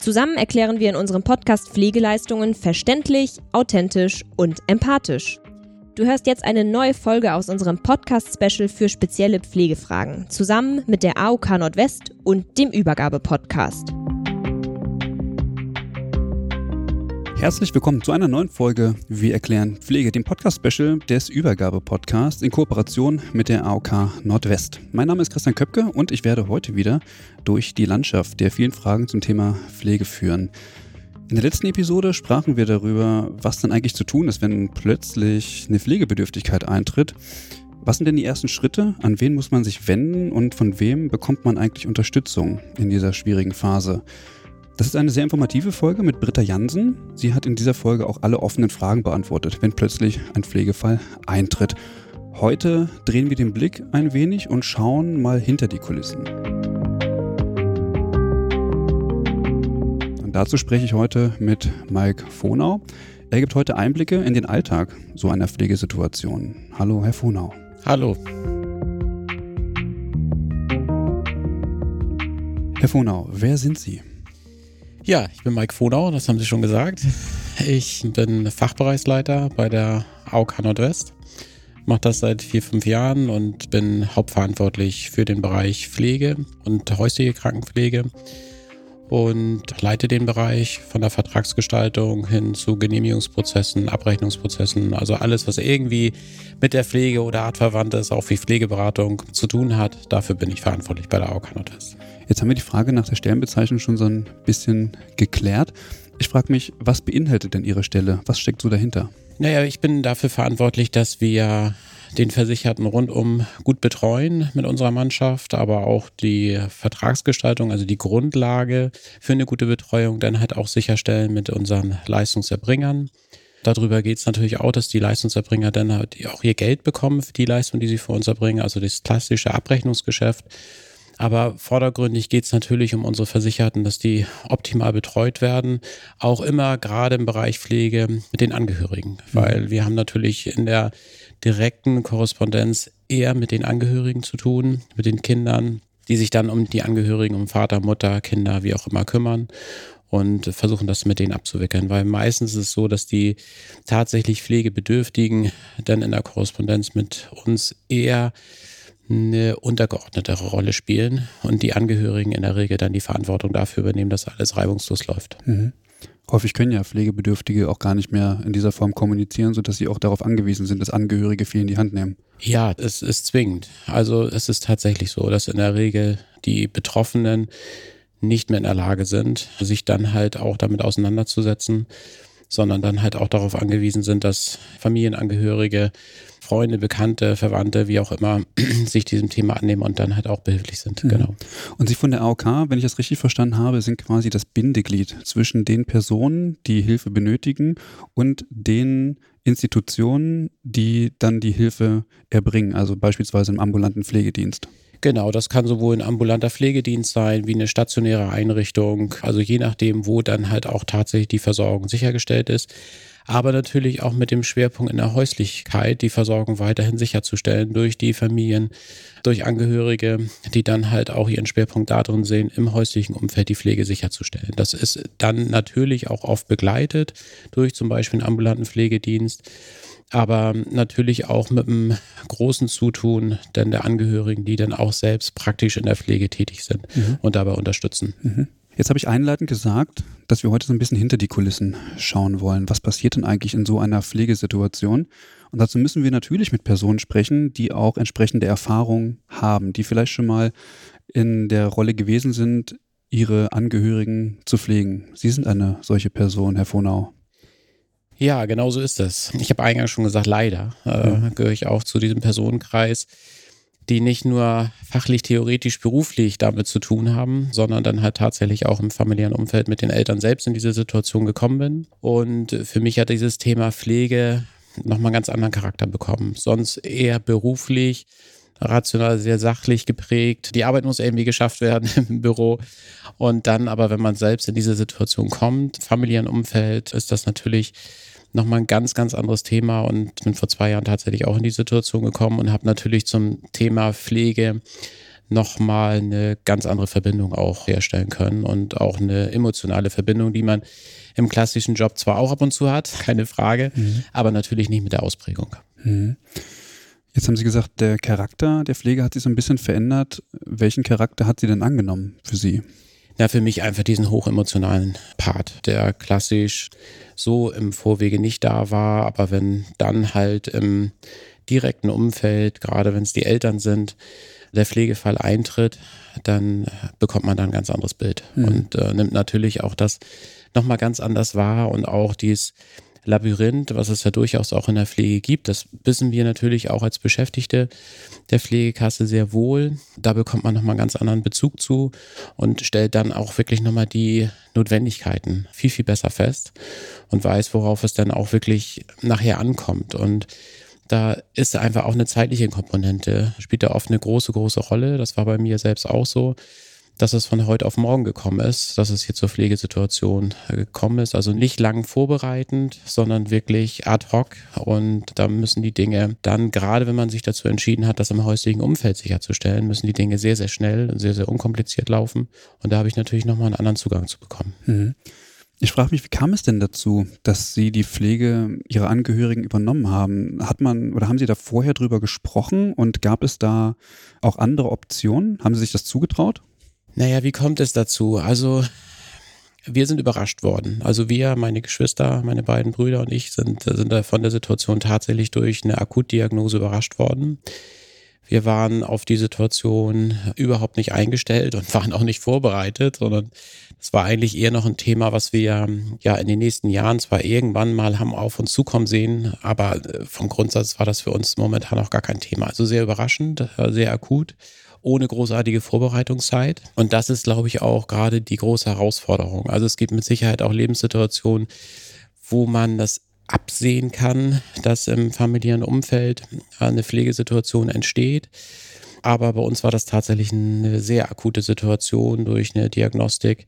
Zusammen erklären wir in unserem Podcast Pflegeleistungen verständlich, authentisch und empathisch. Du hörst jetzt eine neue Folge aus unserem Podcast-Special für spezielle Pflegefragen, zusammen mit der AOK Nordwest und dem Übergabe-Podcast. Herzlich willkommen zu einer neuen Folge Wir erklären Pflege, dem Podcast-Special des Übergabe-Podcasts in Kooperation mit der AOK Nordwest. Mein Name ist Christian Köpke und ich werde heute wieder durch die Landschaft der vielen Fragen zum Thema Pflege führen. In der letzten Episode sprachen wir darüber, was dann eigentlich zu tun ist, wenn plötzlich eine Pflegebedürftigkeit eintritt. Was sind denn die ersten Schritte? An wen muss man sich wenden und von wem bekommt man eigentlich Unterstützung in dieser schwierigen Phase? Das ist eine sehr informative Folge mit Britta Jansen. Sie hat in dieser Folge auch alle offenen Fragen beantwortet, wenn plötzlich ein Pflegefall eintritt. Heute drehen wir den Blick ein wenig und schauen mal hinter die Kulissen. Und dazu spreche ich heute mit Mike Vonau. Er gibt heute Einblicke in den Alltag so einer Pflegesituation. Hallo, Herr Vonau. Hallo. Herr Vonau, wer sind Sie? Ja, ich bin Mike Vodau, das haben Sie schon gesagt. Ich bin Fachbereichsleiter bei der AOK Nordwest. Mache das seit vier, fünf Jahren und bin hauptverantwortlich für den Bereich Pflege und häusliche Krankenpflege und leite den Bereich von der Vertragsgestaltung hin zu Genehmigungsprozessen, Abrechnungsprozessen, also alles, was irgendwie mit der Pflege oder artverwandtes, auch wie Pflegeberatung zu tun hat. Dafür bin ich verantwortlich bei der AOK Nordwest. Jetzt haben wir die Frage nach der Stellenbezeichnung schon so ein bisschen geklärt. Ich frage mich, was beinhaltet denn Ihre Stelle? Was steckt so dahinter? Naja, ich bin dafür verantwortlich, dass wir den Versicherten rundum gut betreuen mit unserer Mannschaft, aber auch die Vertragsgestaltung, also die Grundlage für eine gute Betreuung, dann halt auch sicherstellen mit unseren Leistungserbringern. Darüber geht es natürlich auch, dass die Leistungserbringer dann halt auch ihr Geld bekommen für die Leistung, die sie für uns erbringen, also das klassische Abrechnungsgeschäft. Aber vordergründig geht es natürlich um unsere Versicherten, dass die optimal betreut werden. Auch immer gerade im Bereich Pflege mit den Angehörigen. Weil wir haben natürlich in der direkten Korrespondenz eher mit den Angehörigen zu tun, mit den Kindern, die sich dann um die Angehörigen, um Vater, Mutter, Kinder, wie auch immer kümmern und versuchen das mit denen abzuwickeln, weil meistens ist es so, dass die tatsächlich Pflegebedürftigen dann in der Korrespondenz mit uns eher eine untergeordnetere Rolle spielen und die Angehörigen in der Regel dann die Verantwortung dafür übernehmen, dass alles reibungslos läuft. Mhm. Häufig können ja Pflegebedürftige auch gar nicht mehr in dieser Form kommunizieren, sodass sie auch darauf angewiesen sind, dass Angehörige viel in die Hand nehmen. Ja, es ist zwingend. Also es ist tatsächlich so, dass in der Regel die Betroffenen nicht mehr in der Lage sind, sich dann halt auch damit auseinanderzusetzen, sondern dann halt auch darauf angewiesen sind, dass Familienangehörige Freunde, Bekannte, Verwandte, wie auch immer, sich diesem Thema annehmen und dann halt auch behilflich sind. Mhm. Genau. Und Sie von der AOK, wenn ich das richtig verstanden habe, sind quasi das Bindeglied zwischen den Personen, die Hilfe benötigen und den Institutionen, die dann die Hilfe erbringen, also beispielsweise im ambulanten Pflegedienst. Genau, das kann sowohl ein ambulanter Pflegedienst sein wie eine stationäre Einrichtung, also je nachdem, wo dann halt auch tatsächlich die Versorgung sichergestellt ist aber natürlich auch mit dem Schwerpunkt in der Häuslichkeit, die Versorgung weiterhin sicherzustellen durch die Familien, durch Angehörige, die dann halt auch ihren Schwerpunkt darin sehen, im häuslichen Umfeld die Pflege sicherzustellen. Das ist dann natürlich auch oft begleitet durch zum Beispiel einen ambulanten Pflegedienst aber natürlich auch mit einem großen Zutun denn der Angehörigen, die dann auch selbst praktisch in der Pflege tätig sind mhm. und dabei unterstützen. Mhm. Jetzt habe ich einleitend gesagt, dass wir heute so ein bisschen hinter die Kulissen schauen wollen. Was passiert denn eigentlich in so einer Pflegesituation? Und dazu müssen wir natürlich mit Personen sprechen, die auch entsprechende Erfahrung haben, die vielleicht schon mal in der Rolle gewesen sind, ihre Angehörigen zu pflegen. Sie sind eine solche Person, Herr Vonau. Ja, genau so ist es. Ich habe eingangs schon gesagt, leider äh, gehöre ich auch zu diesem Personenkreis, die nicht nur fachlich, theoretisch, beruflich damit zu tun haben, sondern dann halt tatsächlich auch im familiären Umfeld mit den Eltern selbst in diese Situation gekommen bin. Und für mich hat dieses Thema Pflege nochmal einen ganz anderen Charakter bekommen. Sonst eher beruflich, rational, sehr sachlich geprägt. Die Arbeit muss irgendwie geschafft werden im Büro. Und dann aber, wenn man selbst in diese Situation kommt, familiären Umfeld, ist das natürlich nochmal ein ganz, ganz anderes Thema und bin vor zwei Jahren tatsächlich auch in die Situation gekommen und habe natürlich zum Thema Pflege nochmal eine ganz andere Verbindung auch herstellen können und auch eine emotionale Verbindung, die man im klassischen Job zwar auch ab und zu hat, keine Frage, mhm. aber natürlich nicht mit der Ausprägung. Mhm. Jetzt haben Sie gesagt, der Charakter der Pflege hat sich so ein bisschen verändert. Welchen Charakter hat sie denn angenommen für Sie? Ja, für mich einfach diesen hochemotionalen Part, der klassisch so im Vorwege nicht da war, aber wenn dann halt im direkten Umfeld, gerade wenn es die Eltern sind, der Pflegefall eintritt, dann bekommt man da ein ganz anderes Bild mhm. und äh, nimmt natürlich auch das nochmal ganz anders wahr und auch dieses Labyrinth, was es ja durchaus auch in der Pflege gibt. Das wissen wir natürlich auch als Beschäftigte der Pflegekasse sehr wohl. Da bekommt man nochmal einen ganz anderen Bezug zu und stellt dann auch wirklich nochmal die Notwendigkeiten viel, viel besser fest und weiß, worauf es dann auch wirklich nachher ankommt. Und da ist einfach auch eine zeitliche Komponente, spielt da oft eine große, große Rolle. Das war bei mir selbst auch so dass es von heute auf morgen gekommen ist, dass es hier zur Pflegesituation äh, gekommen ist. Also nicht lang vorbereitend, sondern wirklich ad hoc. Und da müssen die Dinge dann, gerade wenn man sich dazu entschieden hat, das im häuslichen Umfeld sicherzustellen, müssen die Dinge sehr, sehr schnell und sehr, sehr unkompliziert laufen. Und da habe ich natürlich nochmal einen anderen Zugang zu bekommen. Mhm. Ich frage mich, wie kam es denn dazu, dass Sie die Pflege Ihrer Angehörigen übernommen haben? Hat man oder haben Sie da vorher drüber gesprochen und gab es da auch andere Optionen? Haben Sie sich das zugetraut? Naja, wie kommt es dazu? Also, wir sind überrascht worden. Also wir, meine Geschwister, meine beiden Brüder und ich sind, sind von der Situation tatsächlich durch eine Akutdiagnose überrascht worden. Wir waren auf die Situation überhaupt nicht eingestellt und waren auch nicht vorbereitet, sondern es war eigentlich eher noch ein Thema, was wir ja in den nächsten Jahren zwar irgendwann mal haben auf uns zukommen sehen, aber äh, vom Grundsatz war das für uns momentan auch gar kein Thema. Also sehr überraschend, äh, sehr akut ohne großartige Vorbereitungszeit. Und das ist, glaube ich, auch gerade die große Herausforderung. Also es gibt mit Sicherheit auch Lebenssituationen, wo man das absehen kann, dass im familiären Umfeld eine Pflegesituation entsteht. Aber bei uns war das tatsächlich eine sehr akute Situation durch eine Diagnostik,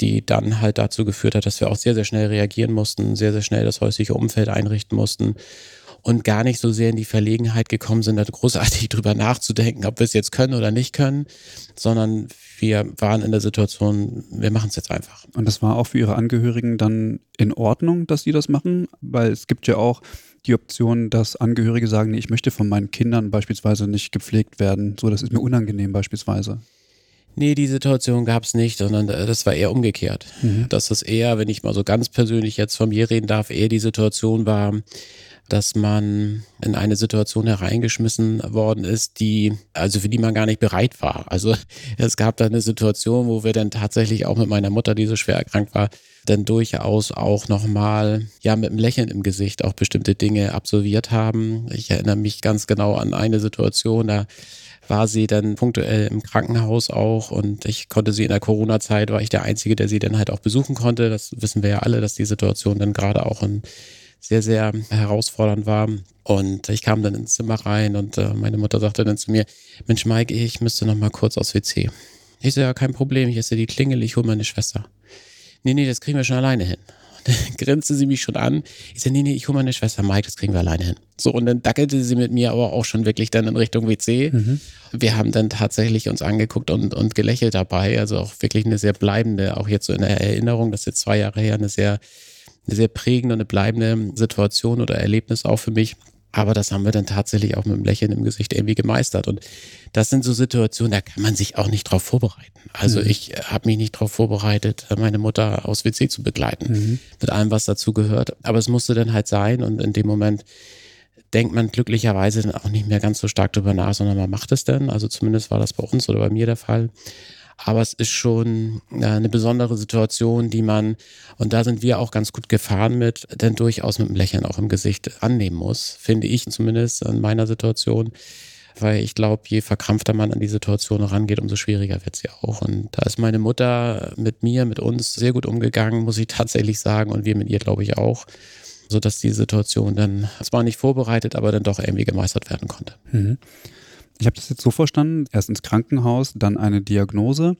die dann halt dazu geführt hat, dass wir auch sehr, sehr schnell reagieren mussten, sehr, sehr schnell das häusliche Umfeld einrichten mussten und gar nicht so sehr in die Verlegenheit gekommen sind, da großartig drüber nachzudenken, ob wir es jetzt können oder nicht können, sondern wir waren in der Situation, wir machen es jetzt einfach. Und das war auch für Ihre Angehörigen dann in Ordnung, dass Sie das machen? Weil es gibt ja auch die Option, dass Angehörige sagen, nee, ich möchte von meinen Kindern beispielsweise nicht gepflegt werden. So, das ist mir unangenehm beispielsweise. Nee, die Situation gab es nicht, sondern das war eher umgekehrt. Mhm. Dass es eher, wenn ich mal so ganz persönlich jetzt von mir reden darf, eher die Situation war, dass man in eine Situation hereingeschmissen worden ist, die, also für die man gar nicht bereit war. Also es gab da eine Situation, wo wir dann tatsächlich auch mit meiner Mutter, die so schwer erkrankt war, dann durchaus auch nochmal, ja, mit einem Lächeln im Gesicht auch bestimmte Dinge absolviert haben. Ich erinnere mich ganz genau an eine Situation, da war sie dann punktuell im Krankenhaus auch und ich konnte sie in der Corona-Zeit, war ich der Einzige, der sie dann halt auch besuchen konnte. Das wissen wir ja alle, dass die Situation dann gerade auch in sehr, sehr herausfordernd war. Und ich kam dann ins Zimmer rein und äh, meine Mutter sagte dann zu mir, Mensch Mike, ich müsste noch mal kurz aufs WC. Ich so, ja, kein Problem, ich esse die Klingel, ich hole meine Schwester. Nee, nee, das kriegen wir schon alleine hin. Und dann grinste sie mich schon an. Ich so, nee, nee, ich hole meine Schwester Mike, das kriegen wir alleine hin. So, und dann dackelte sie mit mir aber auch schon wirklich dann in Richtung WC. Mhm. Wir haben dann tatsächlich uns angeguckt und, und gelächelt dabei. Also auch wirklich eine sehr bleibende, auch jetzt so in der Erinnerung, das ist jetzt zwei Jahre her, eine sehr eine sehr prägende und eine bleibende Situation oder Erlebnis auch für mich. Aber das haben wir dann tatsächlich auch mit einem Lächeln im Gesicht irgendwie gemeistert. Und das sind so Situationen, da kann man sich auch nicht drauf vorbereiten. Also mhm. ich habe mich nicht drauf vorbereitet, meine Mutter aus WC zu begleiten. Mhm. Mit allem, was dazu gehört. Aber es musste dann halt sein. Und in dem Moment denkt man glücklicherweise dann auch nicht mehr ganz so stark drüber nach, sondern man macht es dann. Also zumindest war das bei uns oder bei mir der Fall. Aber es ist schon eine besondere Situation, die man, und da sind wir auch ganz gut gefahren mit, denn durchaus mit einem Lächeln auch im Gesicht annehmen muss, finde ich zumindest in meiner Situation. Weil ich glaube, je verkrampfter man an die Situation rangeht, umso schwieriger wird sie auch. Und da ist meine Mutter mit mir, mit uns sehr gut umgegangen, muss ich tatsächlich sagen. Und wir mit ihr, glaube ich, auch sodass die Situation dann zwar nicht vorbereitet, aber dann doch irgendwie gemeistert werden konnte. Mhm. Ich habe das jetzt so verstanden, erst ins Krankenhaus, dann eine Diagnose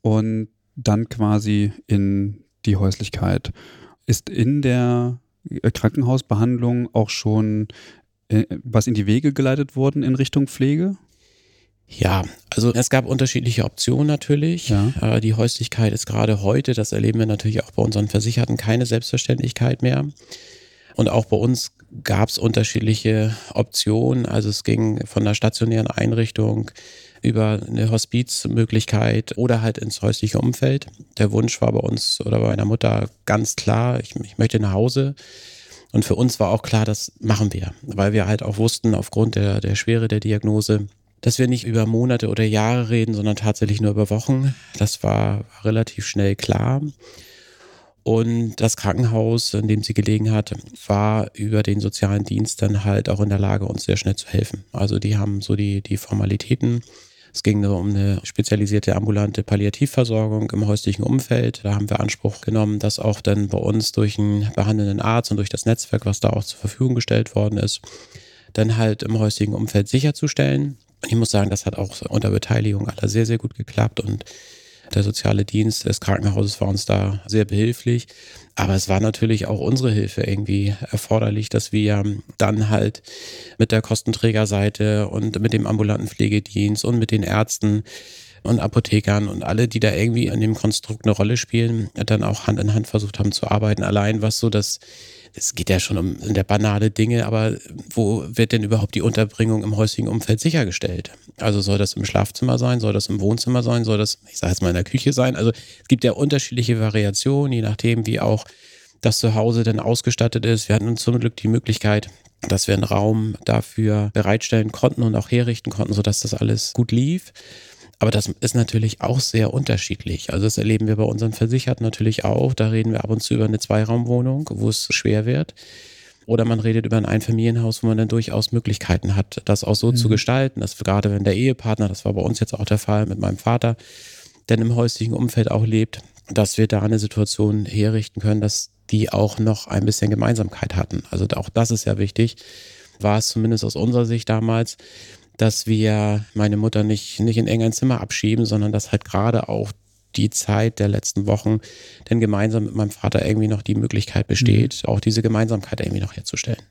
und dann quasi in die Häuslichkeit. Ist in der äh, Krankenhausbehandlung auch schon äh, was in die Wege geleitet worden in Richtung Pflege? Ja, also es gab unterschiedliche Optionen natürlich. Ja. Äh, die Häuslichkeit ist gerade heute, das erleben wir natürlich auch bei unseren Versicherten, keine Selbstverständlichkeit mehr. Und auch bei uns gab es unterschiedliche Optionen. Also es ging von einer stationären Einrichtung über eine Hospizmöglichkeit oder halt ins häusliche Umfeld. Der Wunsch war bei uns oder bei meiner Mutter ganz klar, ich, ich möchte nach Hause. Und für uns war auch klar, das machen wir, weil wir halt auch wussten, aufgrund der, der Schwere der Diagnose, dass wir nicht über Monate oder Jahre reden, sondern tatsächlich nur über Wochen. Das war relativ schnell klar. Und das Krankenhaus, in dem sie gelegen hat, war über den sozialen Dienst dann halt auch in der Lage, uns sehr schnell zu helfen. Also die haben so die, die Formalitäten. Es ging nur um eine spezialisierte ambulante Palliativversorgung im häuslichen Umfeld. Da haben wir Anspruch genommen, dass auch dann bei uns durch einen behandelnden Arzt und durch das Netzwerk, was da auch zur Verfügung gestellt worden ist, dann halt im häuslichen Umfeld sicherzustellen. Ich muss sagen, das hat auch unter Beteiligung aller sehr, sehr gut geklappt und der soziale Dienst des Krankenhauses war uns da sehr behilflich. Aber es war natürlich auch unsere Hilfe irgendwie erforderlich, dass wir dann halt mit der Kostenträgerseite und mit dem ambulanten Pflegedienst und mit den Ärzten und Apothekern und alle, die da irgendwie in dem Konstrukt eine Rolle spielen, dann auch Hand in Hand versucht haben zu arbeiten. Allein was so das es geht ja schon um der banale Dinge, aber wo wird denn überhaupt die Unterbringung im häuslichen Umfeld sichergestellt? Also soll das im Schlafzimmer sein, soll das im Wohnzimmer sein, soll das, ich sage jetzt mal in der Küche sein? Also es gibt ja unterschiedliche Variationen, je nachdem, wie auch das Zuhause denn ausgestattet ist. Wir hatten zum Glück die Möglichkeit, dass wir einen Raum dafür bereitstellen konnten und auch herrichten konnten, sodass das alles gut lief. Aber das ist natürlich auch sehr unterschiedlich. Also das erleben wir bei unseren Versicherten natürlich auch. Da reden wir ab und zu über eine Zweiraumwohnung, wo es schwer wird. Oder man redet über ein Einfamilienhaus, wo man dann durchaus Möglichkeiten hat, das auch so mhm. zu gestalten, dass gerade wenn der Ehepartner, das war bei uns jetzt auch der Fall mit meinem Vater, denn im häuslichen Umfeld auch lebt, dass wir da eine Situation herrichten können, dass die auch noch ein bisschen Gemeinsamkeit hatten. Also auch das ist ja wichtig, war es zumindest aus unserer Sicht damals, dass wir meine Mutter nicht, nicht in irgendein Zimmer abschieben, sondern dass halt gerade auch die Zeit der letzten Wochen denn gemeinsam mit meinem Vater irgendwie noch die Möglichkeit besteht, mhm. auch diese Gemeinsamkeit irgendwie noch herzustellen.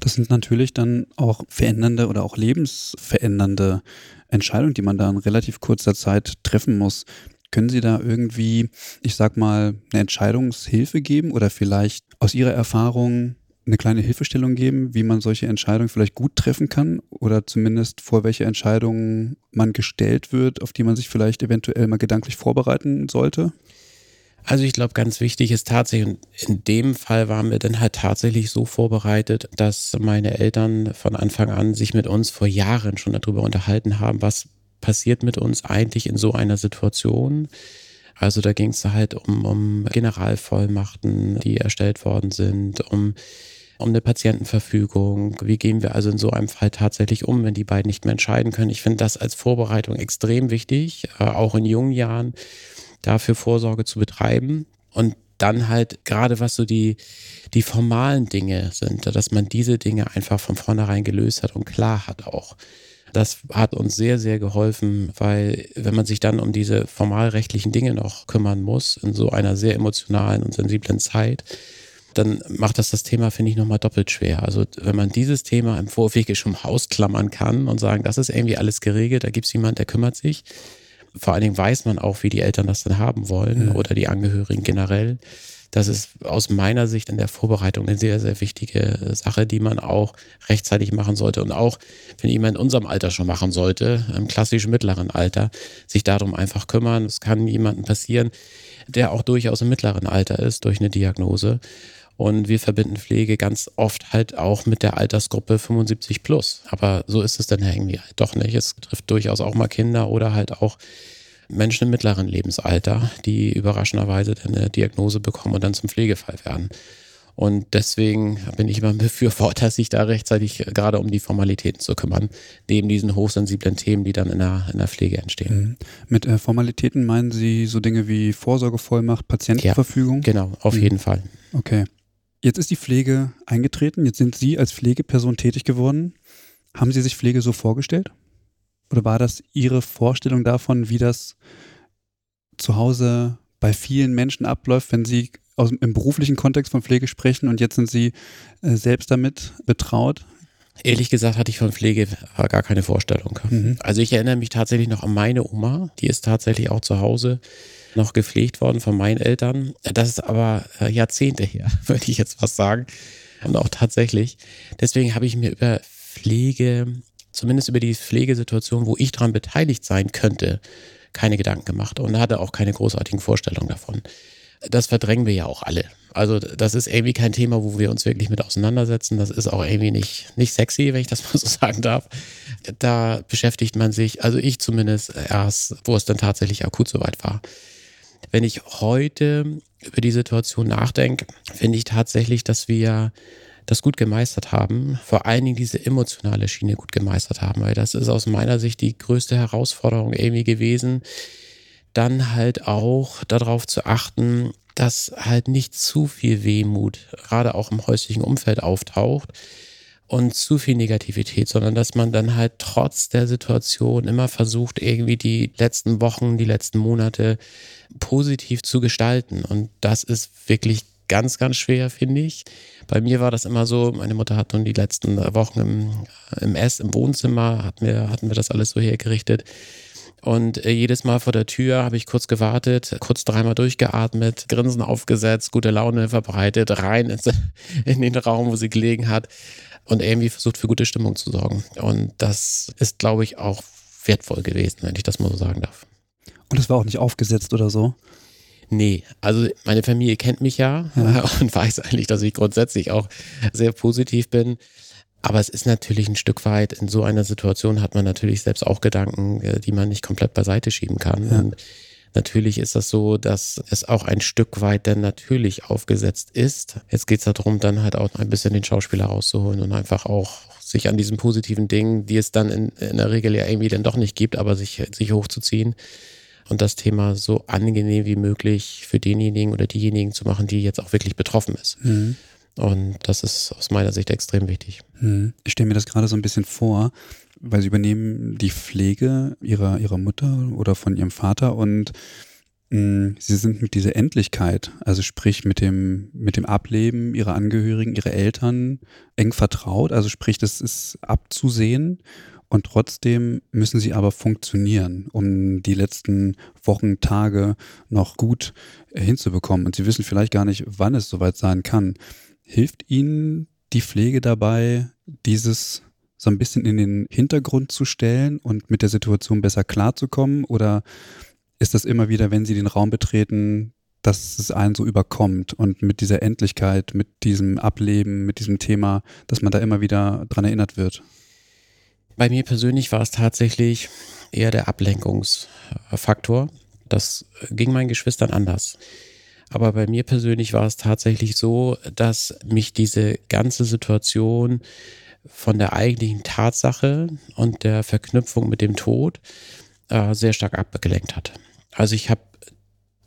Das sind natürlich dann auch verändernde oder auch lebensverändernde Entscheidungen, die man da in relativ kurzer Zeit treffen muss. Können Sie da irgendwie, ich sag mal, eine Entscheidungshilfe geben oder vielleicht aus Ihrer Erfahrung eine kleine Hilfestellung geben, wie man solche Entscheidungen vielleicht gut treffen kann oder zumindest vor welche Entscheidungen man gestellt wird, auf die man sich vielleicht eventuell mal gedanklich vorbereiten sollte? Also ich glaube, ganz wichtig ist tatsächlich, in dem Fall waren wir dann halt tatsächlich so vorbereitet, dass meine Eltern von Anfang an sich mit uns vor Jahren schon darüber unterhalten haben, was passiert mit uns eigentlich in so einer Situation. Also da ging es halt um, um Generalvollmachten, die erstellt worden sind, um um eine Patientenverfügung. Wie gehen wir also in so einem Fall tatsächlich um, wenn die beiden nicht mehr entscheiden können? Ich finde das als Vorbereitung extrem wichtig, äh, auch in jungen Jahren dafür Vorsorge zu betreiben und dann halt gerade was so die, die formalen Dinge sind, dass man diese Dinge einfach von vornherein gelöst hat und klar hat auch. Das hat uns sehr, sehr geholfen, weil wenn man sich dann um diese formalrechtlichen Dinge noch kümmern muss, in so einer sehr emotionalen und sensiblen Zeit, dann macht das das Thema, finde ich, nochmal doppelt schwer. Also wenn man dieses Thema im Vorwege schon ausklammern kann und sagen, das ist irgendwie alles geregelt, da gibt es jemand, der kümmert sich. Vor allen Dingen weiß man auch, wie die Eltern das dann haben wollen mhm. oder die Angehörigen generell. Das ist aus meiner Sicht in der Vorbereitung eine sehr, sehr wichtige Sache, die man auch rechtzeitig machen sollte. Und auch, wenn jemand in unserem Alter schon machen sollte, im klassischen mittleren Alter, sich darum einfach kümmern. Es kann jemandem passieren, der auch durchaus im mittleren Alter ist durch eine Diagnose Und wir verbinden Pflege ganz oft halt auch mit der Altersgruppe 75 plus. Aber so ist es dann ja irgendwie halt doch nicht. Es trifft durchaus auch mal Kinder oder halt auch Menschen im mittleren Lebensalter, die überraschenderweise dann eine Diagnose bekommen und dann zum Pflegefall werden. Und deswegen bin ich immer ein Befürworter, sich da rechtzeitig gerade um die Formalitäten zu kümmern, neben diesen hochsensiblen Themen, die dann in der, in der Pflege entstehen. Mhm. Mit äh, Formalitäten meinen Sie so Dinge wie Vorsorgevollmacht, Patientenverfügung? Ja, genau, auf mhm. jeden Fall. Okay. Jetzt ist die Pflege eingetreten, jetzt sind Sie als Pflegeperson tätig geworden. Haben Sie sich Pflege so vorgestellt? Oder war das Ihre Vorstellung davon, wie das zu Hause bei vielen Menschen abläuft, wenn Sie aus, im beruflichen Kontext von Pflege sprechen und jetzt sind Sie äh, selbst damit betraut? Ehrlich gesagt hatte ich von Pflege gar keine Vorstellung. Mhm. Also ich erinnere mich tatsächlich noch an meine Oma, die ist tatsächlich auch zu Hause noch gepflegt worden von meinen Eltern. Das ist aber äh, Jahrzehnte her, würde ich jetzt was sagen. Und auch tatsächlich. Deswegen habe ich mir über Pflege, zumindest über die Pflegesituation, wo ich daran beteiligt sein könnte, keine Gedanken gemacht und hatte auch keine großartigen Vorstellungen davon das verdrängen wir ja auch alle. Also das ist irgendwie kein Thema, wo wir uns wirklich mit auseinandersetzen. Das ist auch irgendwie nicht, nicht sexy, wenn ich das mal so sagen darf. Da beschäftigt man sich, also ich zumindest erst, wo es dann tatsächlich akut soweit war. Wenn ich heute über die Situation nachdenke, finde ich tatsächlich, dass wir das gut gemeistert haben, vor allen Dingen diese emotionale Schiene gut gemeistert haben, weil das ist aus meiner Sicht die größte Herausforderung irgendwie gewesen, dann halt auch darauf zu achten, dass halt nicht zu viel Wehmut, gerade auch im häuslichen Umfeld auftaucht und zu viel Negativität, sondern dass man dann halt trotz der Situation immer versucht, irgendwie die letzten Wochen, die letzten Monate positiv zu gestalten. Und das ist wirklich ganz, ganz schwer, finde ich. Bei mir war das immer so, meine Mutter hat nun die letzten Wochen im, im Ess, im Wohnzimmer, hatten wir, hatten wir das alles so hergerichtet und äh, jedes Mal vor der Tür habe ich kurz gewartet, kurz dreimal durchgeatmet, Grinsen aufgesetzt, gute Laune verbreitet, rein ins, in den Raum, wo sie gelegen hat und irgendwie versucht für gute Stimmung zu sorgen. Und das ist, glaube ich, auch wertvoll gewesen, wenn ich das mal so sagen darf. Und es war auch nicht aufgesetzt oder so? Nee, also meine Familie kennt mich ja, ja. und weiß eigentlich, dass ich grundsätzlich auch sehr positiv bin. Aber es ist natürlich ein Stück weit, in so einer Situation hat man natürlich selbst auch Gedanken, äh, die man nicht komplett beiseite schieben kann. Ja. Und natürlich ist das so, dass es auch ein Stück weit dann natürlich aufgesetzt ist. Jetzt geht es darum, dann halt auch ein bisschen den Schauspieler rauszuholen und einfach auch sich an diesen positiven Dingen, die es dann in, in der Regel ja irgendwie dann doch nicht gibt, aber sich, sich hochzuziehen und das Thema so angenehm wie möglich für denjenigen oder diejenigen zu machen, die jetzt auch wirklich betroffen ist. Mhm. Und das ist aus meiner Sicht extrem wichtig. Hm. Ich stelle mir das gerade so ein bisschen vor, weil sie übernehmen die Pflege ihrer, ihrer Mutter oder von ihrem Vater und hm, sie sind mit dieser Endlichkeit, also sprich mit dem, mit dem Ableben ihrer Angehörigen, ihrer Eltern eng vertraut. Also sprich, das ist abzusehen und trotzdem müssen sie aber funktionieren, um die letzten Wochen, Tage noch gut hinzubekommen. Und sie wissen vielleicht gar nicht, wann es soweit sein kann. Hilft Ihnen die Pflege dabei, dieses so ein bisschen in den Hintergrund zu stellen und mit der Situation besser klarzukommen? Oder ist das immer wieder, wenn Sie den Raum betreten, dass es einen so überkommt und mit dieser Endlichkeit, mit diesem Ableben, mit diesem Thema, dass man da immer wieder dran erinnert wird? Bei mir persönlich war es tatsächlich eher der Ablenkungsfaktor. Das ging meinen Geschwistern anders. Aber bei mir persönlich war es tatsächlich so, dass mich diese ganze Situation von der eigentlichen Tatsache und der Verknüpfung mit dem Tod äh, sehr stark abgelenkt hat. Also ich habe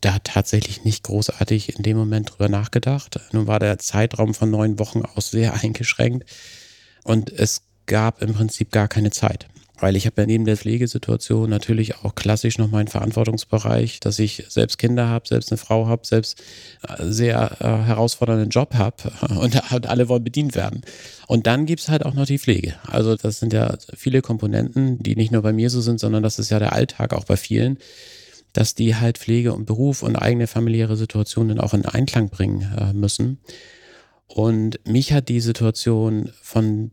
da tatsächlich nicht großartig in dem Moment drüber nachgedacht. Nun war der Zeitraum von neun Wochen auch sehr eingeschränkt und es gab im Prinzip gar keine Zeit. Weil ich habe ja neben der Pflegesituation natürlich auch klassisch noch meinen Verantwortungsbereich, dass ich selbst Kinder habe, selbst eine Frau habe, selbst äh, sehr äh, herausfordernden Job habe und, und alle wollen bedient werden. Und dann gibt's halt auch noch die Pflege. Also das sind ja viele Komponenten, die nicht nur bei mir so sind, sondern das ist ja der Alltag auch bei vielen, dass die halt Pflege und Beruf und eigene familiäre Situationen auch in Einklang bringen äh, müssen. Und mich hat die Situation von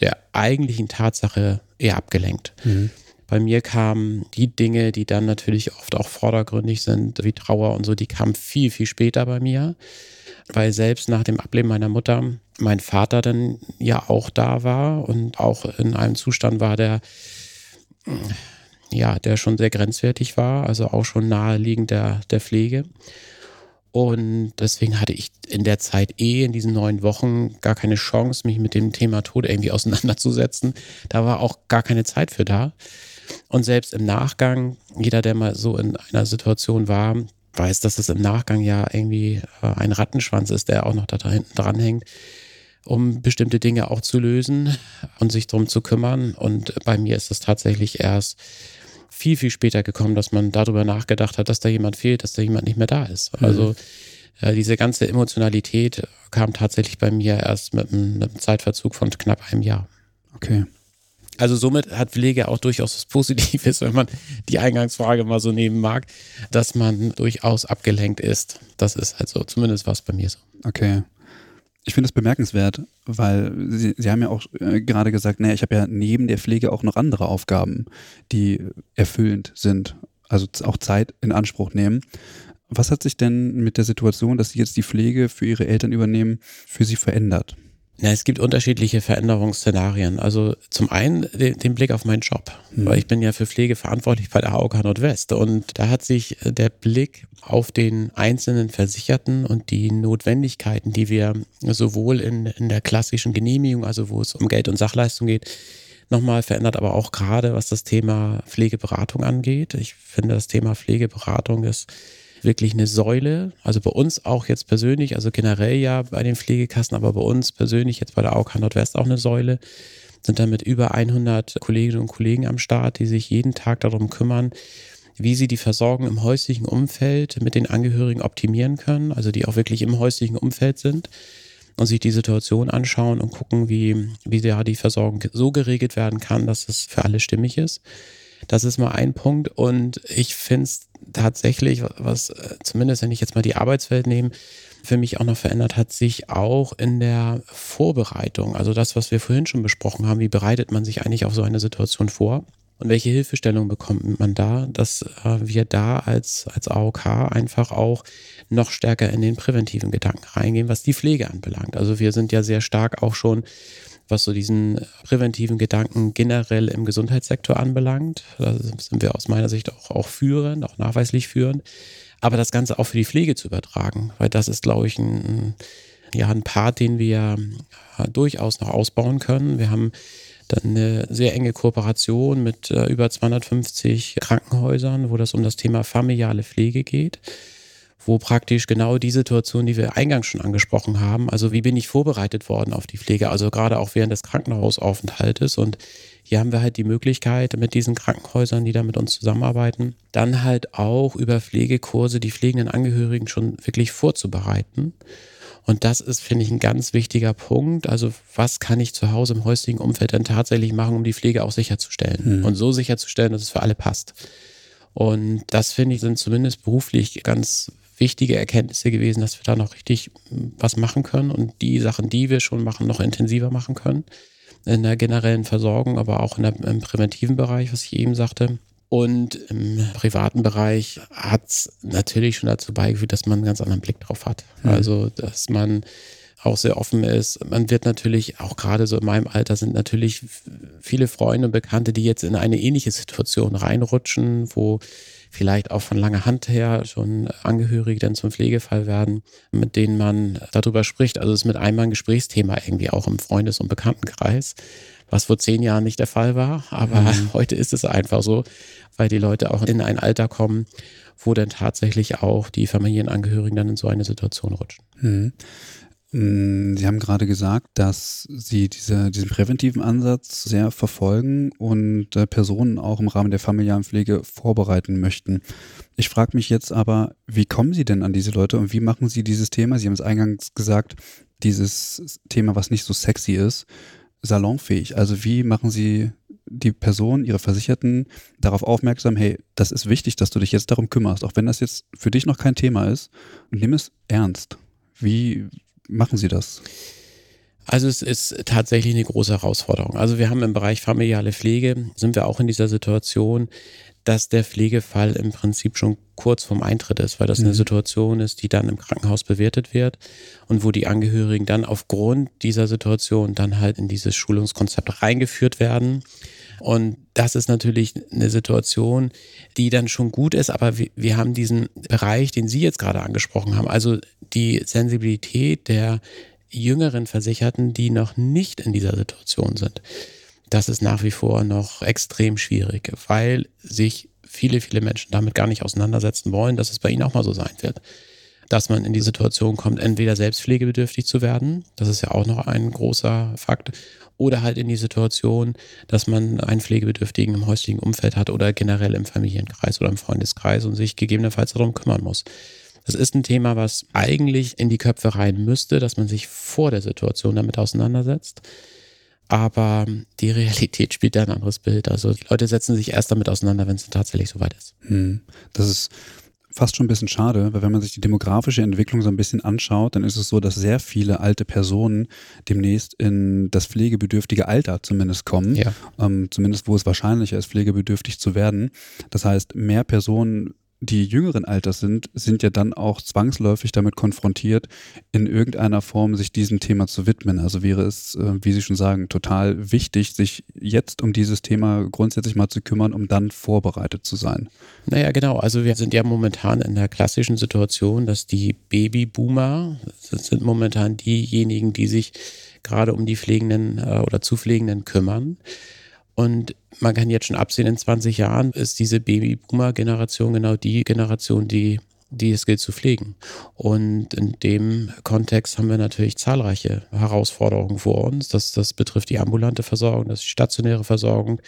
der eigentlichen Tatsache eher abgelenkt. Mhm. Bei mir kamen die Dinge, die dann natürlich oft auch vordergründig sind, wie Trauer und so, die kamen viel, viel später bei mir. weil selbst nach dem Ableben meiner Mutter mein Vater dann ja auch da war und auch in einem Zustand war, der ja, der schon sehr grenzwertig war, also auch schon naheliegend der, der Pflege. Und deswegen hatte ich in der Zeit eh in diesen neun Wochen gar keine Chance, mich mit dem Thema Tod irgendwie auseinanderzusetzen. Da war auch gar keine Zeit für da. Und selbst im Nachgang, jeder, der mal so in einer Situation war, weiß, dass es im Nachgang ja irgendwie äh, ein Rattenschwanz ist, der auch noch da hinten dranhängt, um bestimmte Dinge auch zu lösen und sich darum zu kümmern. Und bei mir ist es tatsächlich erst viel, viel später gekommen, dass man darüber nachgedacht hat, dass da jemand fehlt, dass da jemand nicht mehr da ist. Mhm. Also äh, diese ganze Emotionalität kam tatsächlich bei mir erst mit einem, mit einem Zeitverzug von knapp einem Jahr. Okay. Also somit hat Pflege auch durchaus was Positives, wenn man die Eingangsfrage mal so nehmen mag, dass man durchaus abgelenkt ist. Das ist halt so, zumindest war es bei mir so. Okay. Ich finde es bemerkenswert, weil Sie, Sie haben ja auch äh, gerade gesagt, naja, ich habe ja neben der Pflege auch noch andere Aufgaben, die erfüllend sind, also auch Zeit in Anspruch nehmen. Was hat sich denn mit der Situation, dass Sie jetzt die Pflege für Ihre Eltern übernehmen, für Sie verändert? Ja, es gibt unterschiedliche Veränderungsszenarien. Also zum einen den, den Blick auf meinen Job, mhm. weil ich bin ja für Pflege verantwortlich bei der AOK Nordwest und da hat sich äh, der Blick auf den einzelnen Versicherten und die Notwendigkeiten, die wir sowohl in, in der klassischen Genehmigung, also wo es um Geld und Sachleistung geht, nochmal verändert, aber auch gerade was das Thema Pflegeberatung angeht. Ich finde, das Thema Pflegeberatung ist wirklich eine Säule. Also bei uns auch jetzt persönlich, also generell ja bei den Pflegekassen, aber bei uns persönlich jetzt bei der AOK Nordwest auch eine Säule. Sind damit über 100 Kolleginnen und Kollegen am Start, die sich jeden Tag darum kümmern, wie sie die Versorgung im häuslichen Umfeld mit den Angehörigen optimieren können, also die auch wirklich im häuslichen Umfeld sind und sich die Situation anschauen und gucken, wie, wie ja die Versorgung so geregelt werden kann, dass es für alle stimmig ist. Das ist mal ein Punkt. Und ich finde es tatsächlich, was äh, zumindest wenn ich jetzt mal die Arbeitswelt nehme, für mich auch noch verändert hat, sich auch in der Vorbereitung. Also das, was wir vorhin schon besprochen haben, wie bereitet man sich eigentlich auf so eine Situation vor? Und welche Hilfestellung bekommt man da, dass äh, wir da als, als AOK einfach auch noch stärker in den präventiven Gedanken reingehen, was die Pflege anbelangt. Also wir sind ja sehr stark auch schon was so diesen präventiven Gedanken generell im Gesundheitssektor anbelangt. Da sind wir aus meiner Sicht auch, auch führend, auch nachweislich führend. Aber das Ganze auch für die Pflege zu übertragen, weil das ist, glaube ich, ein, ja, ein Part, den wir ja, durchaus noch ausbauen können. Wir haben dann eine sehr enge Kooperation mit äh, über 250 Krankenhäusern, wo das um das Thema familiale Pflege geht wo praktisch genau die Situation, die wir eingangs schon angesprochen haben, also wie bin ich vorbereitet worden auf die Pflege, also gerade auch während des Krankenhausaufenthaltes und hier haben wir halt die Möglichkeit mit diesen Krankenhäusern, die da mit uns zusammenarbeiten, dann halt auch über Pflegekurse die pflegenden Angehörigen schon wirklich vorzubereiten. Und das ist, finde ich, ein ganz wichtiger Punkt. Also, was kann ich zu Hause im häuslichen Umfeld denn tatsächlich machen, um die Pflege auch sicherzustellen? Mhm. Und so sicherzustellen, dass es für alle passt. Und das, finde ich, sind zumindest beruflich ganz wichtige Erkenntnisse gewesen, dass wir da noch richtig hm, was machen können und die Sachen, die wir schon machen, noch intensiver machen können. In der generellen Versorgung, aber auch in der, im präventiven Bereich, was ich eben sagte. Und im privaten Bereich hat es natürlich schon dazu beigeführt, dass man einen ganz anderen Blick drauf hat. Mhm. Also, dass man auch sehr offen ist. Man wird natürlich, auch gerade so in meinem Alter, sind natürlich viele Freunde und Bekannte, die jetzt in eine ähnliche Situation reinrutschen, wo vielleicht auch von langer Hand her schon Angehörige dann zum Pflegefall werden, mit denen man darüber spricht. Also es ist mit einmal ein Gesprächsthema irgendwie auch im Freundes- und Bekanntenkreis, was vor zehn Jahren nicht der Fall war. Aber mhm. heute ist es einfach so, weil die Leute auch in ein Alter kommen, wo dann tatsächlich auch die Familienangehörigen dann in so eine Situation rutschen. Mhm. Mm, Sie haben gerade gesagt, dass Sie diese, diesen präventiven Ansatz sehr verfolgen und äh, Personen auch im Rahmen der familiären Pflege vorbereiten möchten. Ich frage mich jetzt aber, wie kommen Sie denn an diese Leute und wie machen Sie dieses Thema, Sie haben es eingangs gesagt, dieses Thema, was nicht so sexy ist, salonfähig? Also wie machen Sie die Person, Ihre Versicherten darauf aufmerksam, hey, das ist wichtig, dass du dich jetzt darum kümmerst, auch wenn das jetzt für dich noch kein Thema ist, nimm es ernst. Wie, machen Sie das? Also es ist tatsächlich eine große Herausforderung. Also wir haben im Bereich familiale Pflege, sind wir auch in dieser Situation, dass der Pflegefall im Prinzip schon kurz vorm Eintritt ist, weil das mhm. eine Situation ist, die dann im Krankenhaus bewertet wird und wo die Angehörigen dann aufgrund dieser Situation dann halt in dieses Schulungskonzept reingeführt werden. Und das ist natürlich eine Situation, die dann schon gut ist, aber wir, wir haben diesen Bereich, den Sie jetzt gerade angesprochen haben, also die Sensibilität der jüngeren Versicherten, die noch nicht in dieser Situation sind. Das ist nach wie vor noch extrem schwierig, weil sich viele, viele Menschen damit gar nicht auseinandersetzen wollen, dass es bei ihnen auch mal so sein wird. Dass man in die Situation kommt, entweder selbst pflegebedürftig zu werden, das ist ja auch noch ein großer Fakt, oder halt in die Situation, dass man einen Pflegebedürftigen im häuslichen Umfeld hat oder generell im Familienkreis oder im Freundeskreis und sich gegebenenfalls darum kümmern muss. Das ist ein Thema, was eigentlich in die Köpfe rein müsste, dass man sich vor der Situation damit auseinandersetzt. Aber die Realität spielt da ein anderes Bild. Also die Leute setzen sich erst damit auseinander, wenn es tatsächlich soweit ist. Hm. Das ist fast schon ein bisschen schade, weil wenn man sich die demografische Entwicklung so ein bisschen anschaut, dann ist es so, dass sehr viele alte Personen demnächst in das pflegebedürftige Alter zumindest kommen. Ja. Ähm, zumindest wo es wahrscheinlicher ist, pflegebedürftig zu werden. Das heißt, mehr Personen die jüngeren Alters sind, sind ja dann auch zwangsläufig damit konfrontiert, in irgendeiner Form sich diesem Thema zu widmen. Also wäre es, äh, wie Sie schon sagen, total wichtig, sich jetzt um dieses Thema grundsätzlich mal zu kümmern, um dann vorbereitet zu sein. Naja, genau. Also wir sind ja momentan in der klassischen Situation, dass die Babyboomer, das sind momentan diejenigen, die sich gerade um die Pflegenden äh, oder zu Pflegenden kümmern. Und man kann jetzt schon absehen, in 20 Jahren ist diese Babyboomer-Generation genau die Generation, die, die es gilt zu pflegen. Und in dem Kontext haben wir natürlich zahlreiche Herausforderungen vor uns. Das, das betrifft die ambulante Versorgung, das ist die stationäre Versorgung,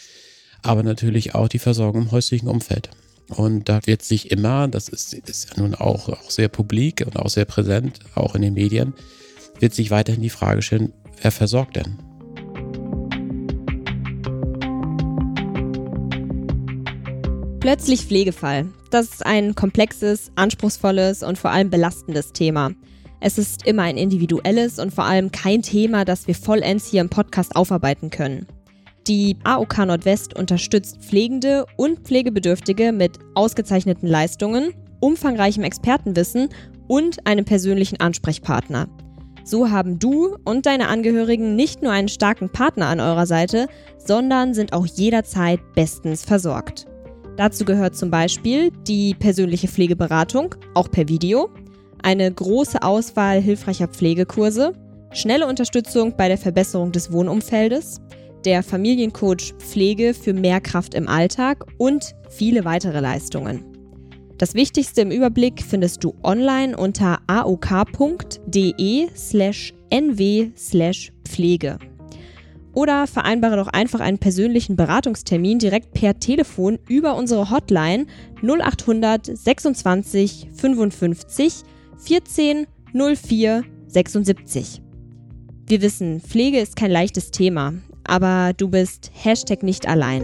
aber natürlich auch die Versorgung im häuslichen Umfeld. Und da wird sich immer, das ist, ist ja nun auch, auch sehr publik und auch sehr präsent, auch in den Medien, wird sich weiterhin die Frage stellen, wer versorgt denn? Plötzlich Pflegefall. Das ist ein komplexes, anspruchsvolles und vor allem belastendes Thema. Es ist immer ein individuelles und vor allem kein Thema, das wir vollends hier im Podcast aufarbeiten können. Die AOK Nordwest unterstützt Pflegende und Pflegebedürftige mit ausgezeichneten Leistungen, umfangreichem Expertenwissen und einem persönlichen Ansprechpartner. So haben du und deine Angehörigen nicht nur einen starken Partner an eurer Seite, sondern sind auch jederzeit bestens versorgt. Dazu gehört zum Beispiel die persönliche Pflegeberatung, auch per Video, eine große Auswahl hilfreicher Pflegekurse, schnelle Unterstützung bei der Verbesserung des Wohnumfeldes, der Familiencoach Pflege für mehr Kraft im Alltag und viele weitere Leistungen. Das Wichtigste im Überblick findest du online unter aok.de Oder vereinbare doch einfach einen persönlichen Beratungstermin direkt per Telefon über unsere Hotline 0800 26 55 14 04 76. Wir wissen, Pflege ist kein leichtes Thema, aber du bist Hashtag nicht allein.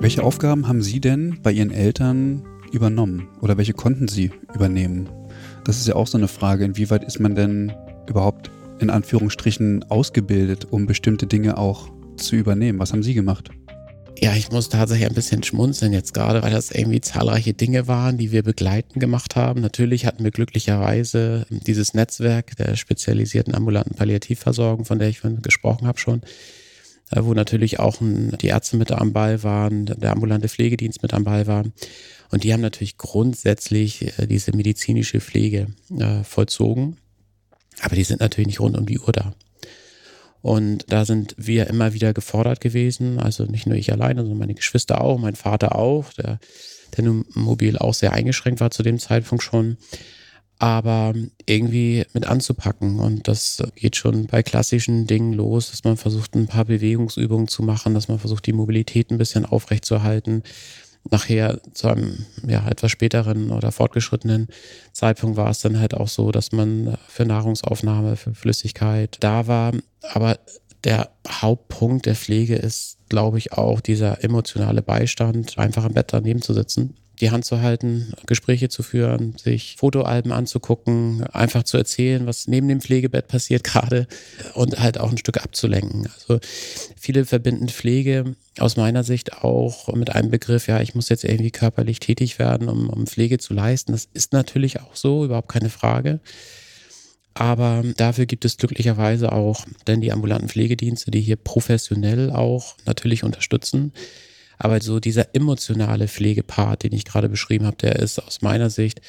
Welche Aufgaben haben Sie denn bei Ihren Eltern übernommen oder welche konnten Sie übernehmen? Das ist ja auch so eine Frage, inwieweit ist man denn überhaupt in Anführungsstrichen ausgebildet, um bestimmte Dinge auch zu übernehmen? Was haben Sie gemacht? Ja, ich muss tatsächlich ein bisschen schmunzeln jetzt gerade, weil das irgendwie zahlreiche Dinge waren, die wir begleiten gemacht haben. Natürlich hatten wir glücklicherweise dieses Netzwerk der spezialisierten ambulanten Palliativversorgung, von der ich gesprochen habe schon, äh, wo natürlich auch die Ärzte mit am Ball waren, der ambulante Pflegedienst mit am Ball war. Und die haben natürlich grundsätzlich äh, diese medizinische Pflege äh, vollzogen. Aber die sind natürlich nicht rund um die Uhr da. Und da sind wir immer wieder gefordert gewesen. Also nicht nur ich alleine, sondern meine Geschwister auch, mein Vater auch, der, der nun mobil auch sehr eingeschränkt war zu dem Zeitpunkt schon. Aber irgendwie mit anzupacken. Und das geht schon bei klassischen Dingen los, dass man versucht, ein paar Bewegungsübungen zu machen, dass man versucht, die Mobilität ein bisschen aufrechtzuerhalten, nachher zu einem ja, etwas späteren oder fortgeschrittenen Zeitpunkt war es dann halt auch so, dass man für Nahrungsaufnahme, für Flüssigkeit da war. Aber der Hauptpunkt der Pflege ist, glaube ich, auch dieser emotionale Beistand, einfach im Bett daneben zu sitzen die Hand zu halten, Gespräche zu führen, sich Fotoalben anzugucken, einfach zu erzählen, was neben dem Pflegebett passiert gerade und halt auch ein Stück abzulenken. Also viele verbinden Pflege aus meiner Sicht auch mit einem Begriff, ja, ich muss jetzt irgendwie körperlich tätig werden, um, um Pflege zu leisten. Das ist natürlich auch so, überhaupt keine Frage. Aber dafür gibt es glücklicherweise auch denn die ambulanten Pflegedienste, die hier professionell auch natürlich unterstützen. Aber so dieser emotionale Pflegepart, den ich gerade beschrieben habe, der ist aus meiner Sicht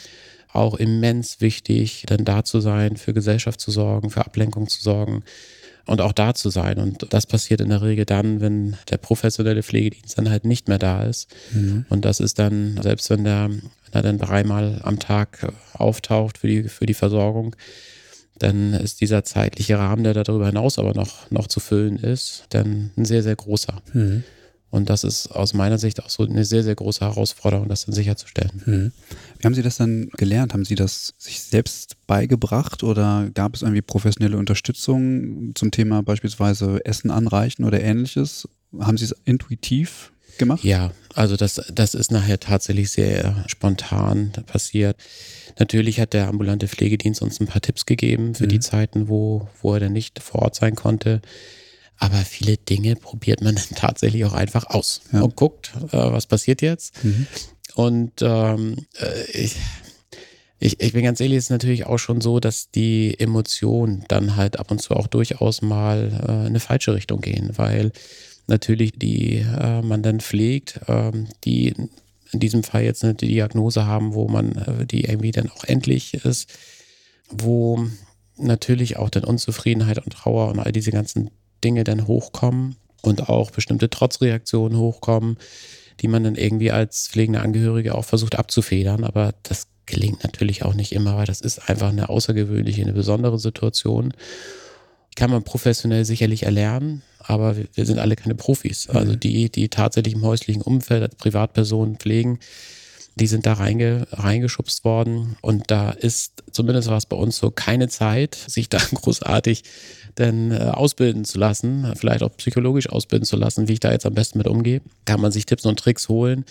auch immens wichtig, dann da zu sein, für Gesellschaft zu sorgen, für Ablenkung zu sorgen und auch da zu sein. Und das passiert in der Regel dann, wenn der professionelle Pflegedienst dann halt nicht mehr da ist. Mhm. Und das ist dann, selbst wenn der, wenn er dann dreimal am Tag auftaucht für die, für die Versorgung, dann ist dieser zeitliche Rahmen, der darüber hinaus aber noch, noch zu füllen ist, dann ein sehr, sehr großer. Mhm. Und das ist aus meiner Sicht auch so eine sehr, sehr große Herausforderung, das dann sicherzustellen. Mhm. Wie haben Sie das dann gelernt? Haben Sie das sich selbst beigebracht oder gab es irgendwie professionelle Unterstützung zum Thema beispielsweise Essen anreichen oder ähnliches? Haben Sie es intuitiv gemacht? Ja, also das, das ist nachher tatsächlich sehr spontan passiert. Natürlich hat der ambulante Pflegedienst uns ein paar Tipps gegeben für mhm. die Zeiten, wo, wo er dann nicht vor Ort sein konnte. Aber viele Dinge probiert man dann tatsächlich auch einfach aus ja. und guckt, äh, was passiert jetzt. Mhm. Und ähm, äh, ich, ich, ich bin ganz ehrlich, es ist natürlich auch schon so, dass die Emotionen dann halt ab und zu auch durchaus mal äh, in eine falsche Richtung gehen, weil natürlich die äh, man dann pflegt, äh, die in diesem Fall jetzt eine Diagnose haben, wo man äh, die irgendwie dann auch endlich ist, wo natürlich auch dann Unzufriedenheit und Trauer und all diese ganzen Dinge dann hochkommen und auch bestimmte Trotzreaktionen hochkommen, die man dann irgendwie als pflegende Angehörige auch versucht abzufedern. Aber das gelingt natürlich auch nicht immer, weil das ist einfach eine außergewöhnliche, eine besondere Situation. Kann man professionell sicherlich erlernen, aber wir sind alle keine Profis. Also mhm. die, die tatsächlich im häuslichen Umfeld als Privatpersonen pflegen, die sind da reinge, reingeschubst worden und da ist, zumindest war es bei uns so, keine Zeit, sich da großartig denn äh, ausbilden zu lassen, vielleicht auch psychologisch ausbilden zu lassen, wie ich da jetzt am besten mit umgehe. Kann man sich Tipps und Tricks holen.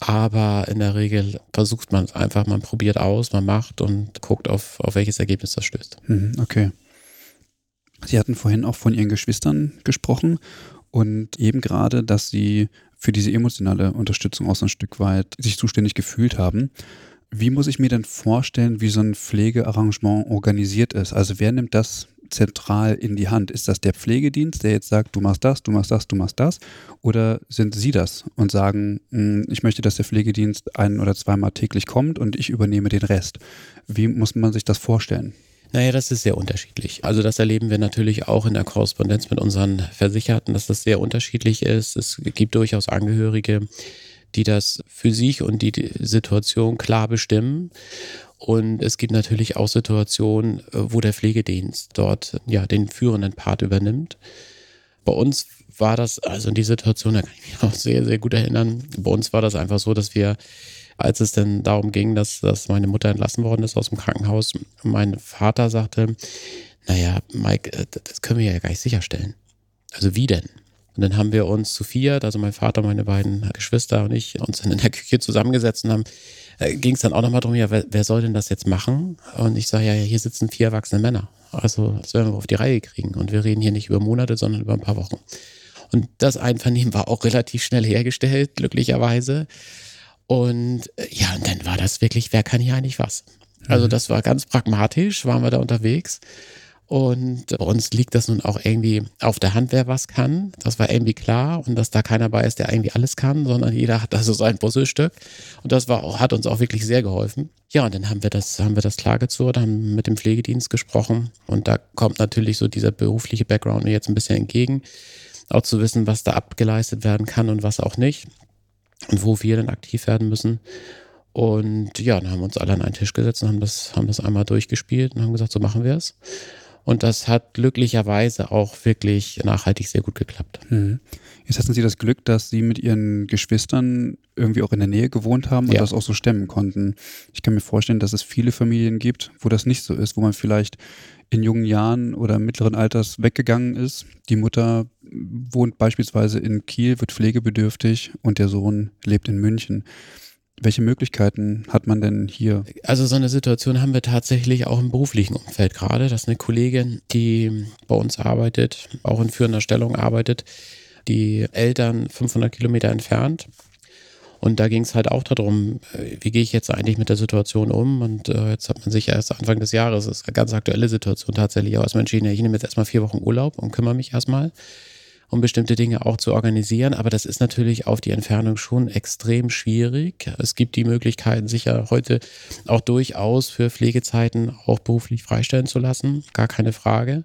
Aber in der Regel versucht man es einfach, man probiert aus, man macht und guckt, auf, auf welches Ergebnis das stößt. Mhm, okay. Sie hatten vorhin auch von Ihren Geschwistern gesprochen und eben gerade, dass Sie für diese emotionale Unterstützung auch so ein Stück weit sich zuständig gefühlt haben. Wie muss ich mir denn vorstellen, wie so ein Pflegearrangement organisiert ist? Also wer nimmt das zentral in die Hand? Ist das der Pflegedienst, der jetzt sagt, du machst das, du machst das, du machst das? Oder sind Sie das und sagen, hm, ich möchte, dass der Pflegedienst ein- oder zweimal täglich kommt und ich übernehme den Rest? Wie muss man sich das vorstellen? Naja, das ist sehr unterschiedlich. Also das erleben wir natürlich auch in der Korrespondenz mit unseren Versicherten, dass das sehr unterschiedlich ist. Es gibt durchaus Angehörige, die das für sich und die Situation klar bestimmen. Und es gibt natürlich auch Situationen, äh, wo der Pflegedienst dort ja den führenden Part übernimmt. Bei uns war das, also in die Situation, da kann ich mich auch sehr, sehr gut erinnern. Bei uns war das einfach so, dass wir, als es dann darum ging, dass, dass meine Mutter entlassen worden ist aus dem Krankenhaus, mein Vater sagte, naja, Mike, äh, das können wir ja gar nicht sicherstellen. Also wie denn? Und dann haben wir uns zu viert, also mein Vater, meine beiden Geschwister und ich, uns dann in der Küche zusammengesetzt und haben äh, ging es dann auch nochmal darum, ja, wer, wer, soll denn das jetzt machen? Und ich sage, ja, hier sitzen vier erwachsene Männer. Also das werden wir auf die Reihe kriegen. Und wir reden hier nicht über Monate, sondern über ein paar Wochen. Und das Einvernehmen war auch relativ schnell hergestellt, glücklicherweise. Und äh, ja, und dann war das wirklich, wer kann hier eigentlich was? Also mhm. das war ganz pragmatisch, waren wir da unterwegs. Und bei uns liegt das nun auch irgendwie auf der Hand, wer was kann. Das war irgendwie klar und dass da keiner bei ist, der irgendwie alles kann, sondern jeder hat da so sein Puzzlestück. Und das war, hat uns auch wirklich sehr geholfen. Ja, und dann haben wir das, haben wir das klargezurrt, haben mit dem Pflegedienst gesprochen und da kommt natürlich so dieser berufliche Background mir jetzt ein bisschen entgegen. Auch zu wissen, was da abgeleistet werden kann und was auch nicht wo wir dann aktiv werden müssen. Und ja, dann haben wir uns alle an einen Tisch gesetzt und haben das, haben das einmal durchgespielt und haben gesagt, so machen wir es. Und das hat glücklicherweise auch wirklich nachhaltig sehr gut geklappt. Mhm. Jetzt hatten Sie das Glück, dass Sie mit Ihren Geschwistern irgendwie auch in der Nähe gewohnt haben und ja. das auch so stemmen konnten. Ich kann mir vorstellen, dass es viele Familien gibt, wo das nicht so ist, wo man vielleicht in jungen Jahren oder mittleren Alters weggegangen ist. Die Mutter wohnt beispielsweise in Kiel, wird pflegebedürftig und der Sohn lebt in München. Welche Möglichkeiten hat man denn hier? Also so eine Situation haben wir tatsächlich auch im beruflichen Umfeld gerade, dass eine Kollegin, die bei uns arbeitet, auch in führender Stellung arbeitet, die Eltern 500 Kilometer entfernt. Und da ging es halt auch darum, äh, wie gehe ich jetzt eigentlich mit der Situation um? Und äh, jetzt hat man sich erst Anfang des Jahres, das ist eine ganz aktuelle Situation tatsächlich, auch erstmal entschieden, ich nehme jetzt erstmal vier Wochen Urlaub und kümmere mich erstmal um bestimmte Dinge auch zu organisieren. Aber das ist natürlich auf die Entfernung schon extrem schwierig. Es gibt die Möglichkeiten, sich ja heute auch durchaus für Pflegezeiten auch beruflich freistellen zu lassen. Gar keine Frage.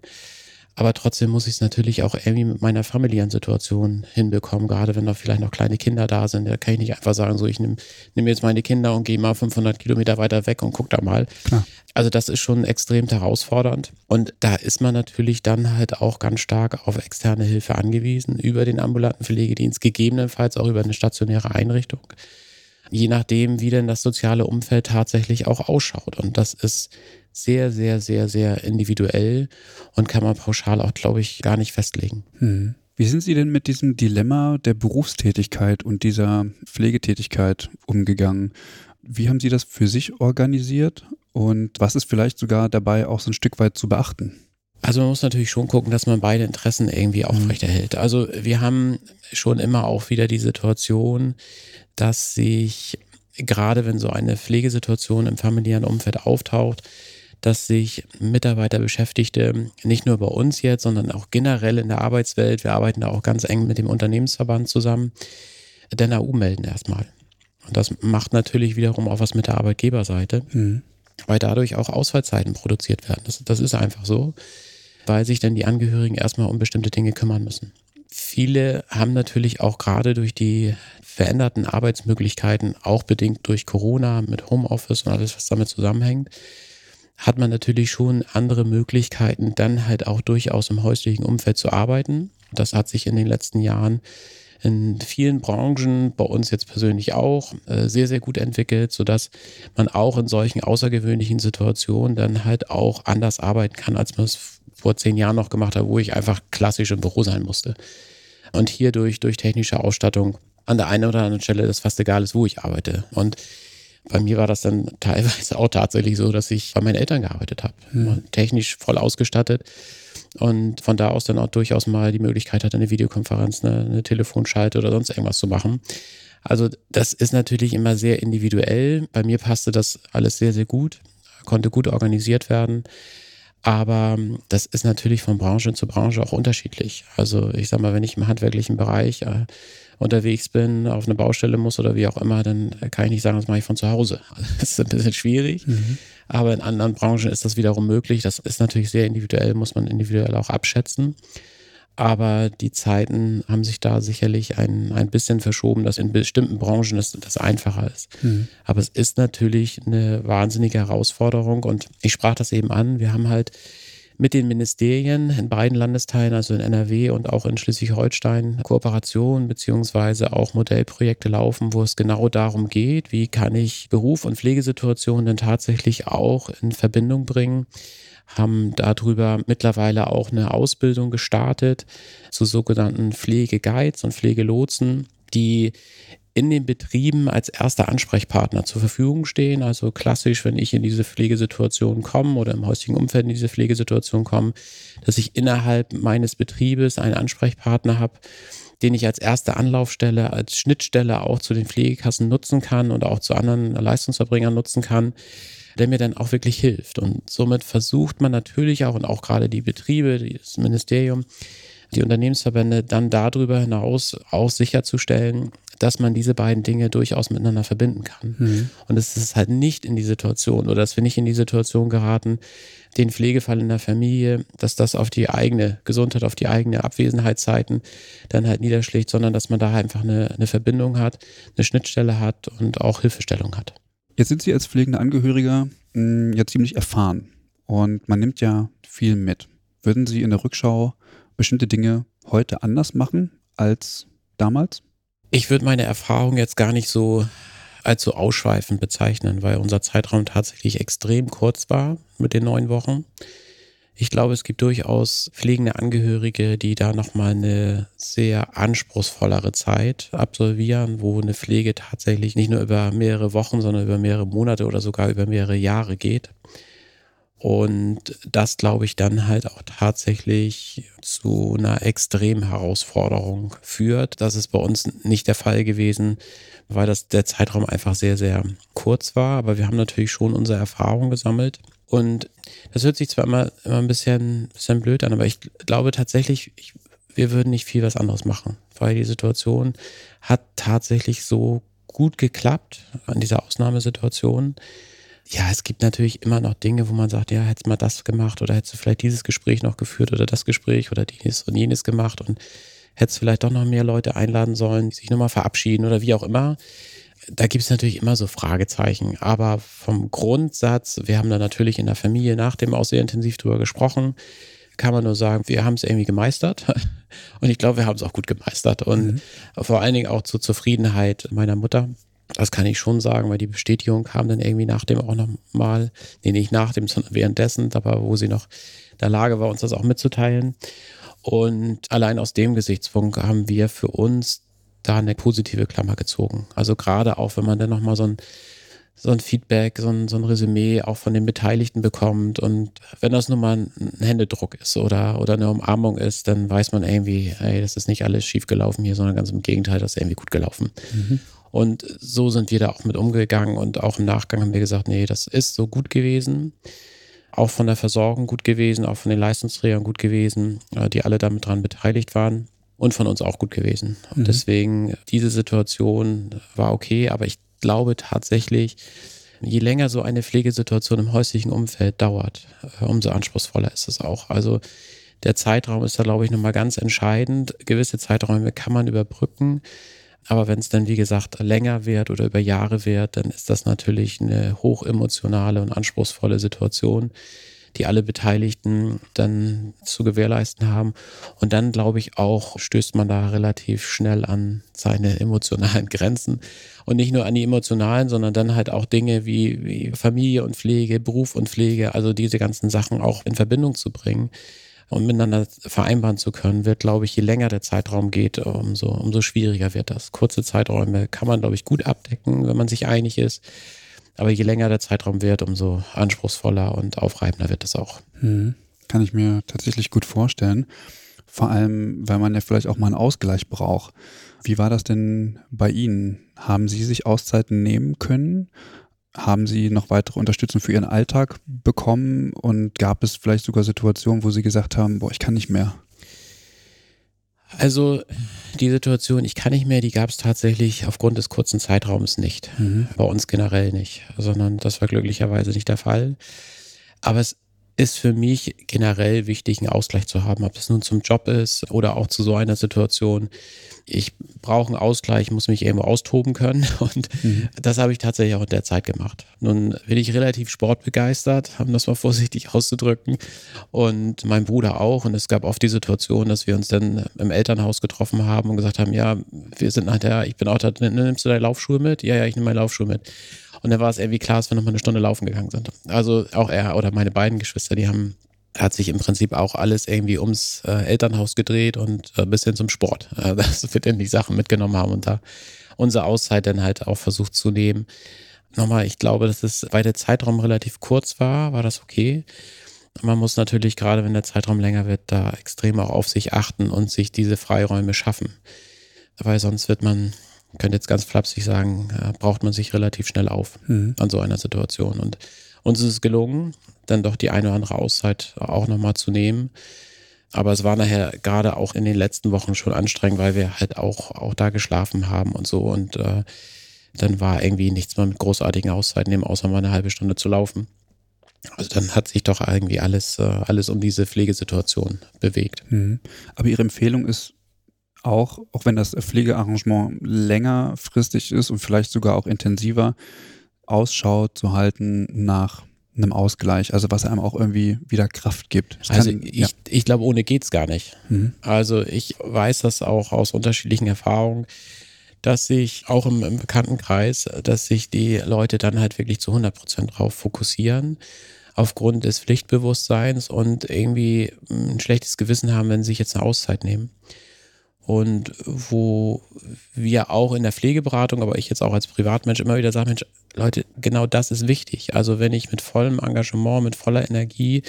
Aber trotzdem muss ich es natürlich auch irgendwie mit meiner familiären Situation hinbekommen, gerade wenn da vielleicht noch kleine Kinder da sind. Da kann ich nicht einfach sagen, so ich nehme nehm jetzt meine Kinder und gehe mal 500 Kilometer weiter weg und guck da mal. Klar. Also das ist schon extrem herausfordernd. Und da ist man natürlich dann halt auch ganz stark auf externe Hilfe angewiesen, über den ambulanten Pflegedienst, gegebenenfalls auch über eine stationäre Einrichtung je nachdem, wie denn das soziale Umfeld tatsächlich auch ausschaut. Und das ist sehr, sehr, sehr, sehr individuell und kann man pauschal auch, glaube ich, gar nicht festlegen. Hm. Wie sind Sie denn mit diesem Dilemma der Berufstätigkeit und dieser Pflegetätigkeit umgegangen? Wie haben Sie das für sich organisiert und was ist vielleicht sogar dabei auch so ein Stück weit zu beachten? Also man muss natürlich schon gucken, dass man beide Interessen irgendwie aufrechterhält. Also wir haben schon immer auch wieder die Situation, dass sich gerade wenn so eine Pflegesituation im familiären Umfeld auftaucht, dass sich Mitarbeiter Beschäftigte nicht nur bei uns jetzt, sondern auch generell in der Arbeitswelt, wir arbeiten da auch ganz eng mit dem Unternehmensverband zusammen, der NAU melden erstmal. Und das macht natürlich wiederum auch was mit der Arbeitgeberseite, mhm. weil dadurch auch Ausfallzeiten produziert werden. Das, das ist einfach so, weil sich dann die Angehörigen erstmal um bestimmte Dinge kümmern müssen. Viele haben natürlich auch gerade durch die veränderten Arbeitsmöglichkeiten, auch bedingt durch Corona mit Homeoffice und alles, was damit zusammenhängt, hat man natürlich schon andere Möglichkeiten, dann halt auch durchaus im häuslichen Umfeld zu arbeiten. Das hat sich in den letzten Jahren in vielen Branchen, bei uns jetzt persönlich auch, äh, sehr, sehr gut entwickelt, sodass man auch in solchen außergewöhnlichen Situationen dann halt auch anders arbeiten kann, als man es vor zehn Jahren noch gemacht hat, wo ich einfach klassisch im Büro sein musste. Und hier durch, durch technische Ausstattung an der einen oder anderen Stelle das fast egal ist, wo ich arbeite. Und bei mir war das dann teilweise auch tatsächlich so, dass ich bei meinen Eltern gearbeitet habe. Mhm. Technisch voll ausgestattet und von da aus dann auch durchaus mal die Möglichkeit hatte, eine Videokonferenz, eine, eine Telefonschalte oder sonst irgendwas zu machen. Also das ist natürlich immer sehr individuell. Bei mir passte das alles sehr, sehr gut, konnte gut organisiert werden. Aber das ist natürlich von Branche zu Branche auch unterschiedlich. Also ich sag mal, wenn ich im handwerklichen Bereich äh, unterwegs bin, auf eine Baustelle muss oder wie auch immer, dann kann ich nicht sagen, das mache ich von zu Hause. Das ist ein bisschen schwierig. Mhm. Aber in anderen Branchen ist das wiederum möglich. Das ist natürlich sehr individuell, muss man individuell auch abschätzen. Aber die Zeiten haben sich da sicherlich ein, ein bisschen verschoben, dass in bestimmten Branchen das, das einfacher ist. Mhm. Aber es ist natürlich eine wahnsinnige Herausforderung. Und ich sprach das eben an. Wir haben halt mit den Ministerien in beiden Landesteilen, also in NRW und auch in Schleswig-Holstein, Kooperationen beziehungsweise auch Modellprojekte laufen, wo es genau darum geht, wie kann ich Beruf und Pflegesituationen denn tatsächlich auch in Verbindung bringen. Haben darüber mittlerweile auch eine Ausbildung gestartet zu sogenannten Pflegeguides und Pflegelotsen, die in den Betrieben als erster Ansprechpartner zur Verfügung stehen. Also klassisch, wenn ich in diese Pflegesituation komme oder im häuslichen Umfeld in diese Pflegesituation komme, dass ich innerhalb meines Betriebes einen Ansprechpartner habe, den ich als erste Anlaufstelle, als Schnittstelle auch zu den Pflegekassen nutzen kann und auch zu anderen Leistungserbringern nutzen kann, der mir dann auch wirklich hilft. Und somit versucht man natürlich auch und auch gerade die Betriebe, das Ministerium, die Unternehmensverbände dann darüber hinaus auch sicherzustellen, dass man diese beiden Dinge durchaus miteinander verbinden kann. Mhm. Und es ist halt nicht in die Situation oder dass wir nicht in die Situation geraten, den Pflegefall in der Familie, dass das auf die eigene Gesundheit, auf die eigene Abwesenheitszeiten dann halt niederschlägt, sondern dass man da einfach eine, eine Verbindung hat, eine Schnittstelle hat und auch Hilfestellung hat. Jetzt sind Sie als pflegender Angehöriger mh, hm, ja ziemlich erfahren und man nimmt ja viel mit. Würden Sie in der Rückschau bestimmte Dinge heute anders machen als damals? Ich würde meine Erfahrung jetzt gar nicht so als so ausschweifend bezeichnen, weil unser Zeitraum tatsächlich extrem kurz war mit den neun Wochen. Ich glaube, es gibt durchaus pflegende Angehörige, die da nochmal eine sehr anspruchsvollere Zeit absolvieren, wo eine Pflege tatsächlich nicht nur über mehrere Wochen, sondern über mehrere Monate oder sogar über mehrere Jahre geht. Und das, glaube ich, dann halt auch tatsächlich zu einer extremen Herausforderung führt. Das ist bei uns nicht der Fall gewesen, weil das der Zeitraum einfach sehr, sehr kurz war. Aber wir haben natürlich schon unsere Erfahrung gesammelt. Und das hört sich zwar immer, immer ein bisschen, bisschen blöd an, aber ich glaube tatsächlich, ich, wir würden nicht viel was anderes machen, weil die Situation hat tatsächlich so gut geklappt an dieser Ausnahmesituation. Ja, es gibt natürlich immer noch Dinge, wo man sagt, ja, hättest mal das gemacht oder hättest du vielleicht dieses Gespräch noch geführt oder das Gespräch oder dies und jenes gemacht und hättest vielleicht doch noch mehr Leute einladen sollen, die sich nochmal verabschieden oder wie auch immer da gibt es natürlich immer so Fragezeichen, aber vom Grundsatz, wir haben da natürlich in der Familie nach dem auch sehr intensiv drüber gesprochen, kann man nur sagen, wir haben es irgendwie gemeistert und ich glaube, wir haben es auch gut gemeistert und mhm. vor allen Dingen auch zur Zufriedenheit meiner Mutter. Das kann ich schon sagen, weil die Bestätigung kam dann irgendwie nach dem auch nochmal, nee, nicht nach dem, sondern währenddessen, aber wo sie noch in der Lage war, uns das auch mitzuteilen. Und allein aus dem Gesichtspunkt haben wir für uns da eine positive Klammer gezogen. Also gerade auch, wenn man dann nochmal so ein, so ein Feedback, so ein, so ein Resümee auch von den Beteiligten bekommt und wenn das nur mal ein Händedruck ist oder, oder eine Umarmung ist, dann weiß man irgendwie, ey, das ist nicht alles schief gelaufen hier, sondern ganz im Gegenteil, das ist irgendwie gut gelaufen. Mhm. Und so sind wir da auch mit umgegangen und auch im Nachgang haben wir gesagt, nee, das ist so gut gewesen. Auch von der Versorgung gut gewesen, auch von den Leistungsträgern gut gewesen, äh, die alle damit dran beteiligt waren und von uns auch gut gewesen. Und mhm. deswegen, diese Situation war okay, aber ich glaube tatsächlich, je länger so eine Pflegesituation im häuslichen Umfeld dauert, äh, umso anspruchsvoller ist es auch. Also der Zeitraum ist da, glaube ich, nochmal ganz entscheidend. Gewisse Zeiträume kann man überbrücken. Aber wenn es dann, wie gesagt, länger wird oder über Jahre wird, dann ist das natürlich eine hochemotionale und anspruchsvolle Situation die alle Beteiligten dann zu gewährleisten haben. Und dann, glaube ich, auch stößt man da relativ schnell an seine emotionalen Grenzen. Und nicht nur an die emotionalen, sondern dann halt auch Dinge wie, wie Familie und Pflege, Beruf und Pflege, also diese ganzen Sachen auch in Verbindung zu bringen und miteinander vereinbaren zu können, wird, glaube ich, je länger der Zeitraum geht, umso, umso schwieriger wird das. Kurze Zeiträume kann man, glaube ich, gut abdecken, wenn man sich einig ist. Aber je länger der Zeitraum wird, umso anspruchsvoller und aufreibender wird es auch. Hm. Kann ich mir tatsächlich gut vorstellen. Vor allem, weil man ja vielleicht auch mal einen Ausgleich braucht. Wie war das denn bei Ihnen? Haben Sie sich Auszeiten nehmen können? Haben Sie noch weitere Unterstützung für Ihren Alltag bekommen? Und gab es vielleicht sogar Situationen, wo Sie gesagt haben, boah, ich kann nicht mehr? Also die Situation, ich kann nicht mehr, die gab es tatsächlich aufgrund des kurzen Zeitraums nicht. Mhm. Bei uns generell nicht, sondern das war glücklicherweise nicht der Fall. Aber es ist für mich generell wichtig, einen Ausgleich zu haben, ob es nun zum Job ist oder auch zu so einer Situation. Ich brauche einen Ausgleich, muss mich irgendwo austoben können und mhm. das habe ich tatsächlich auch in der Zeit gemacht. Nun bin ich relativ sportbegeistert, um das mal vorsichtig auszudrücken und mein Bruder auch und es gab oft die Situation, dass wir uns dann im Elternhaus getroffen haben und gesagt haben, ja, wir sind nachher, ich bin auch da, nimmst du deine Laufschuhe mit? Ja, ja, ich nehme meine Laufschuhe mit. Und dann war es irgendwie klar, dass wir noch mal eine Stunde laufen gegangen sind. Also auch er oder meine beiden Geschwister, die haben hat sich im Prinzip auch alles irgendwie ums äh, Elternhaus gedreht und äh, bis hin zum Sport. Äh, dass wir dann die Sachen mitgenommen haben und da unsere Auszeit dann halt auch versucht zu nehmen. Nochmal, ich glaube, dass es, weil der Zeitraum relativ kurz war, war das okay. Man muss natürlich, gerade wenn der Zeitraum länger wird, da extrem auch auf sich achten und sich diese Freiräume schaffen. Weil sonst wird man könnte jetzt ganz flapsig sagen, äh, braucht man sich relativ schnell auf mhm. an so einer Situation. Und uns ist es gelungen, dann doch die eine oder andere Auszeit auch nochmal zu nehmen. Aber es war nachher gerade auch in den letzten Wochen schon anstrengend, weil wir halt auch, auch da geschlafen haben und so. Und äh, dann war irgendwie nichts mehr mit großartigen Auszeiten nehmen, außer mal eine halbe Stunde zu laufen. Also dann hat sich doch irgendwie alles, äh, alles um diese Pflegesituation bewegt. Mhm. Aber Ihre Empfehlung ist auch, auch wenn das Pflegearrangement längerfristig ist und vielleicht sogar auch intensiver, Ausschau zu halten nach einem Ausgleich, also was einem auch irgendwie wieder Kraft gibt. Das also kann, ich, ja. ich glaube, ohne geht's gar nicht. Mhm. Also ich weiß das auch aus unterschiedlichen Erfahrungen, dass sich auch im, im Bekanntenkreis, dass sich die Leute dann halt wirklich zu 100 Prozent drauf fokussieren aufgrund des Pflichtbewusstseins und irgendwie ein schlechtes Gewissen haben, wenn sie sich jetzt eine Auszeit nehmen. Und wo wir auch in der Pflegeberatung, aber ich jetzt auch als Privatmensch immer wieder sage, Mensch, Leute, genau das ist wichtig. Also wenn ich mit vollem Engagement, mit voller Energie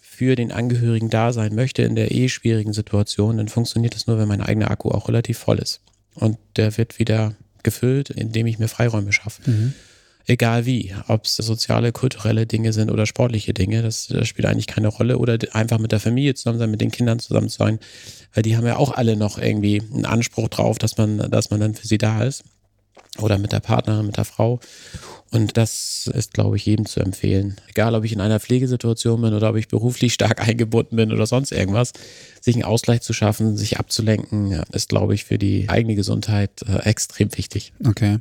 für den Angehörigen da sein möchte in der eh schwierigen Situation, dann funktioniert das nur, wenn mein eigener Akku auch relativ voll ist. Und der wird wieder gefüllt, indem ich mir Freiräume schaffe. Mhm. Egal wie, ob es soziale, kulturelle Dinge sind oder sportliche Dinge, das, das, spielt eigentlich keine Rolle. Oder einfach mit der Familie zusammen sein, mit den Kindern zusammen sein, weil die haben ja auch alle noch irgendwie einen Anspruch drauf, dass man, dass man dann für sie da ist. Oder mit der Partnerin, mit der Frau. Und das ist, glaube ich, jedem zu empfehlen. Egal, ob ich in einer Pflegesituation bin oder ob ich beruflich stark eingebunden bin oder sonst irgendwas. Sich einen Ausgleich zu schaffen, sich abzulenken, ist, glaube ich, für die eigene Gesundheit äh, extrem wichtig. Okay.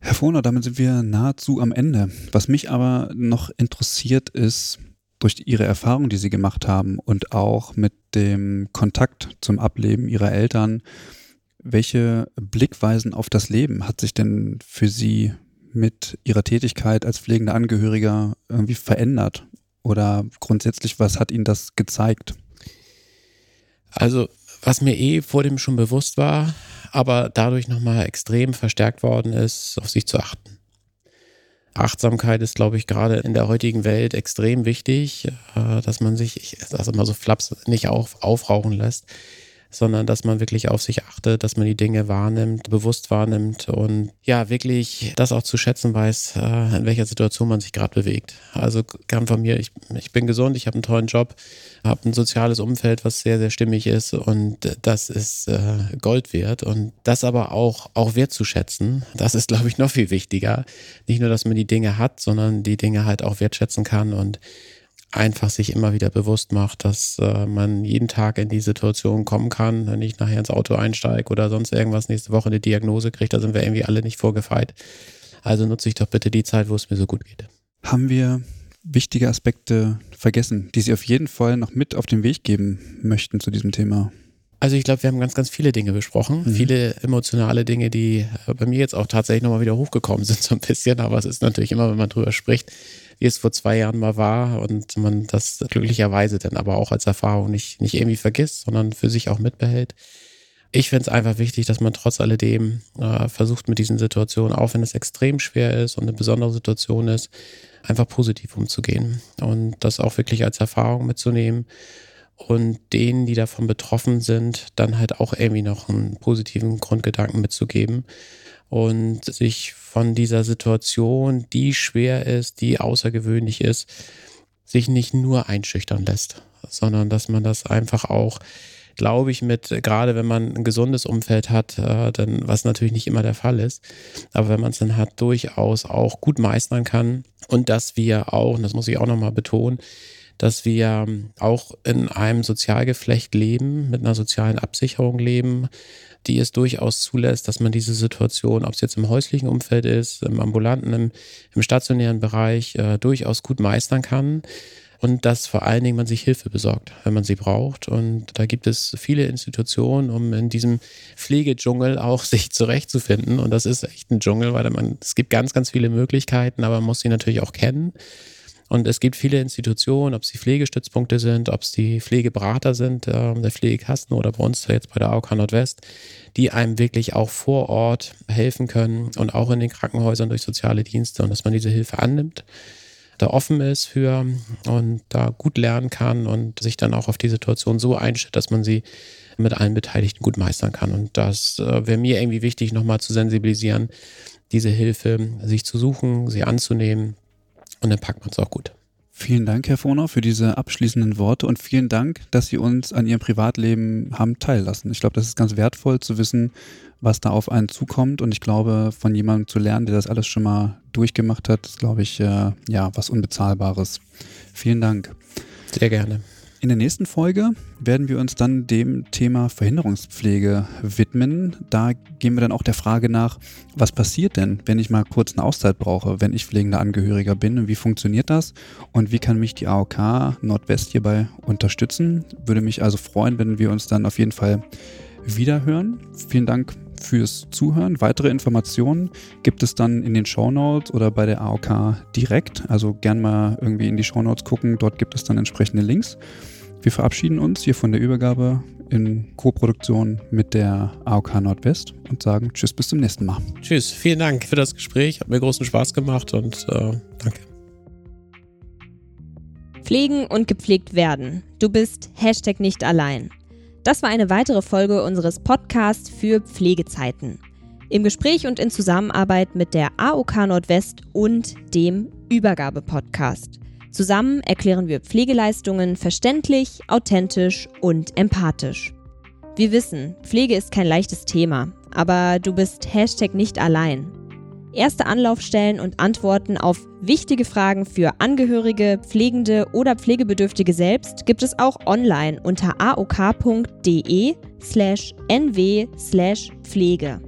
Herr Fohner, damit sind wir nahezu am Ende. Was mich aber noch interessiert ist, durch Ihre Erfahrung, die Sie gemacht haben und auch mit dem Kontakt zum Ableben Ihrer Eltern, welche Blickweisen auf das Leben hat sich denn für Sie mit Ihrer Tätigkeit als pflegender Angehöriger irgendwie verändert? Oder grundsätzlich, was hat Ihnen das gezeigt? Also, was mir eh vor dem schon bewusst war, aber dadurch nochmal extrem verstärkt worden ist, auf sich zu achten. Achtsamkeit ist, glaube ich, gerade in der heutigen Welt extrem wichtig, äh, dass man sich, ich sage immer so flaps, nicht auf, aufrauchen lässt sondern dass man wirklich auf sich achtet, dass man die Dinge wahrnimmt, bewusst wahrnimmt und ja, wirklich das auch zu schätzen weiß, äh, in welcher Situation man sich gerade bewegt. Also kam von mir, ich, ich bin gesund, ich habe einen tollen Job, habe ein soziales Umfeld, was sehr, sehr stimmig ist und das ist äh, Gold wert und das aber auch, auch wertzuschätzen, das ist, glaube ich, noch viel wichtiger. Nicht nur, dass man die Dinge hat, sondern die Dinge halt auch wertschätzen kann und einfach sich immer wieder bewusst macht, dass äh, man jeden Tag in die Situation kommen kann, wenn ich nachher ins Auto einsteige oder sonst irgendwas nächste Woche eine Diagnose kriege, da sind wir irgendwie alle nicht vorgefeit. Also nutze ich doch bitte die Zeit, wo es mir so gut geht. Haben wir wichtige Aspekte vergessen, die Sie auf jeden Fall noch mit auf den Weg geben möchten zu diesem Thema? Also ich glaube, wir haben ganz, ganz viele Dinge besprochen. Mhm. Viele emotionale Dinge, die bei mir jetzt auch tatsächlich nochmal wieder hochgekommen sind, so ein bisschen. Aber es ist natürlich immer, wenn man drüber spricht, wie es vor zwei Jahren mal war und man das glücklicherweise dann aber auch als Erfahrung nicht, nicht irgendwie vergisst, sondern für sich auch mitbehält. Ich finde es einfach wichtig, dass man trotz alledem äh, versucht, mit diesen Situationen, auch wenn es extrem schwer ist und eine besondere Situation ist, einfach positiv umzugehen und das auch wirklich als Erfahrung mitzunehmen und denen, die davon betroffen sind, dann halt auch irgendwie noch einen positiven Grundgedanken mitzugeben und sich von dieser Situation, die schwer ist, die außergewöhnlich ist, sich nicht nur einschüchtern lässt, sondern dass man das einfach auch, glaube ich, mit, gerade wenn man ein gesundes Umfeld hat, äh, dann, was natürlich nicht immer der Fall ist, aber wenn man es dann hat, durchaus auch gut meistern kann. Und dass wir auch, und das muss ich auch nochmal betonen, dass wir auch in einem Sozialgeflecht leben, mit einer sozialen Absicherung leben, die es durchaus zulässt, dass man diese Situation, ob es jetzt im häuslichen Umfeld ist, im ambulanten, im, im stationären Bereich, äh, durchaus gut meistern kann. Und dass vor allen Dingen man sich Hilfe besorgt, wenn man sie braucht. Und da gibt es viele Institutionen, um in diesem Pflegedschungel auch sich zurechtzufinden. Und das ist echt ein Dschungel, weil man, es gibt ganz, ganz viele Möglichkeiten, aber man muss sie natürlich auch kennen. Und es gibt viele Institutionen, ob es die Pflegestützpunkte sind, ob es die Pflegeberater sind, äh, der Pflegekasten oder bei uns jetzt bei der AOK Nordwest, die einem wirklich auch vor Ort helfen können und auch in den Krankenhäusern durch soziale Dienste und dass man diese Hilfe annimmt, da offen ist für und da gut lernen kann und sich dann auch auf die Situation so einstellt, dass man sie mit allen Beteiligten gut meistern kann. Und das äh, wäre mir irgendwie wichtig, nochmal zu sensibilisieren, diese Hilfe sich zu suchen, sie anzunehmen und dann packt man es auch gut. Vielen Dank, Herr Foner, für diese abschließenden Worte und vielen Dank, dass Sie uns an Ihrem Privatleben haben teillassen. Ich glaube, das ist ganz wertvoll zu wissen, was da auf einen zukommt und ich glaube, von jemandem zu lernen, der das alles schon mal durchgemacht hat, ist, glaube ich, äh, ja, was Unbezahlbares. Vielen Dank. Sehr gerne. In der nächsten Folge werden wir uns dann dem Thema Verhinderungspflege widmen. Da gehen wir dann auch der Frage nach, was passiert denn, wenn ich mal kurz eine Auszeit brauche, wenn ich pflegender Angehöriger bin und wie funktioniert das und wie kann mich die AOK Nordwest hierbei unterstützen. Würde mich also freuen, wenn wir uns dann auf jeden Fall wiederhören. Vielen Dank fürs Zuhören. Weitere Informationen gibt es dann in den Shownotes oder bei der AOK direkt. Also gern mal irgendwie in die Shownotes gucken. Dort gibt es dann entsprechende Links. Wir verabschieden uns hier von der Übergabe in Co-Produktion mit der AOK Nordwest und sagen Tschüss, bis zum nächsten Mal. Tschüss, vielen Dank für das Gespräch. Hat mir großen Spaß gemacht und äh, danke. Pflegen und gepflegt werden. Du bist Hashtag nicht allein. Das war eine weitere Folge unseres Podcasts für Pflegezeiten. Im Gespräch und in Zusammenarbeit mit der AOK Nordwest und dem Übergabe-Podcast. Zusammen erklären wir Pflegeleistungen verständlich, authentisch und empathisch. Wir wissen, Pflege ist kein leichtes Thema, aber du bist Hashtag nicht allein. Erste Anlaufstellen und Antworten auf wichtige Fragen für Angehörige, Pflegende oder Pflegebedürftige selbst gibt es auch online unter aok.de slash nw slash Pflege.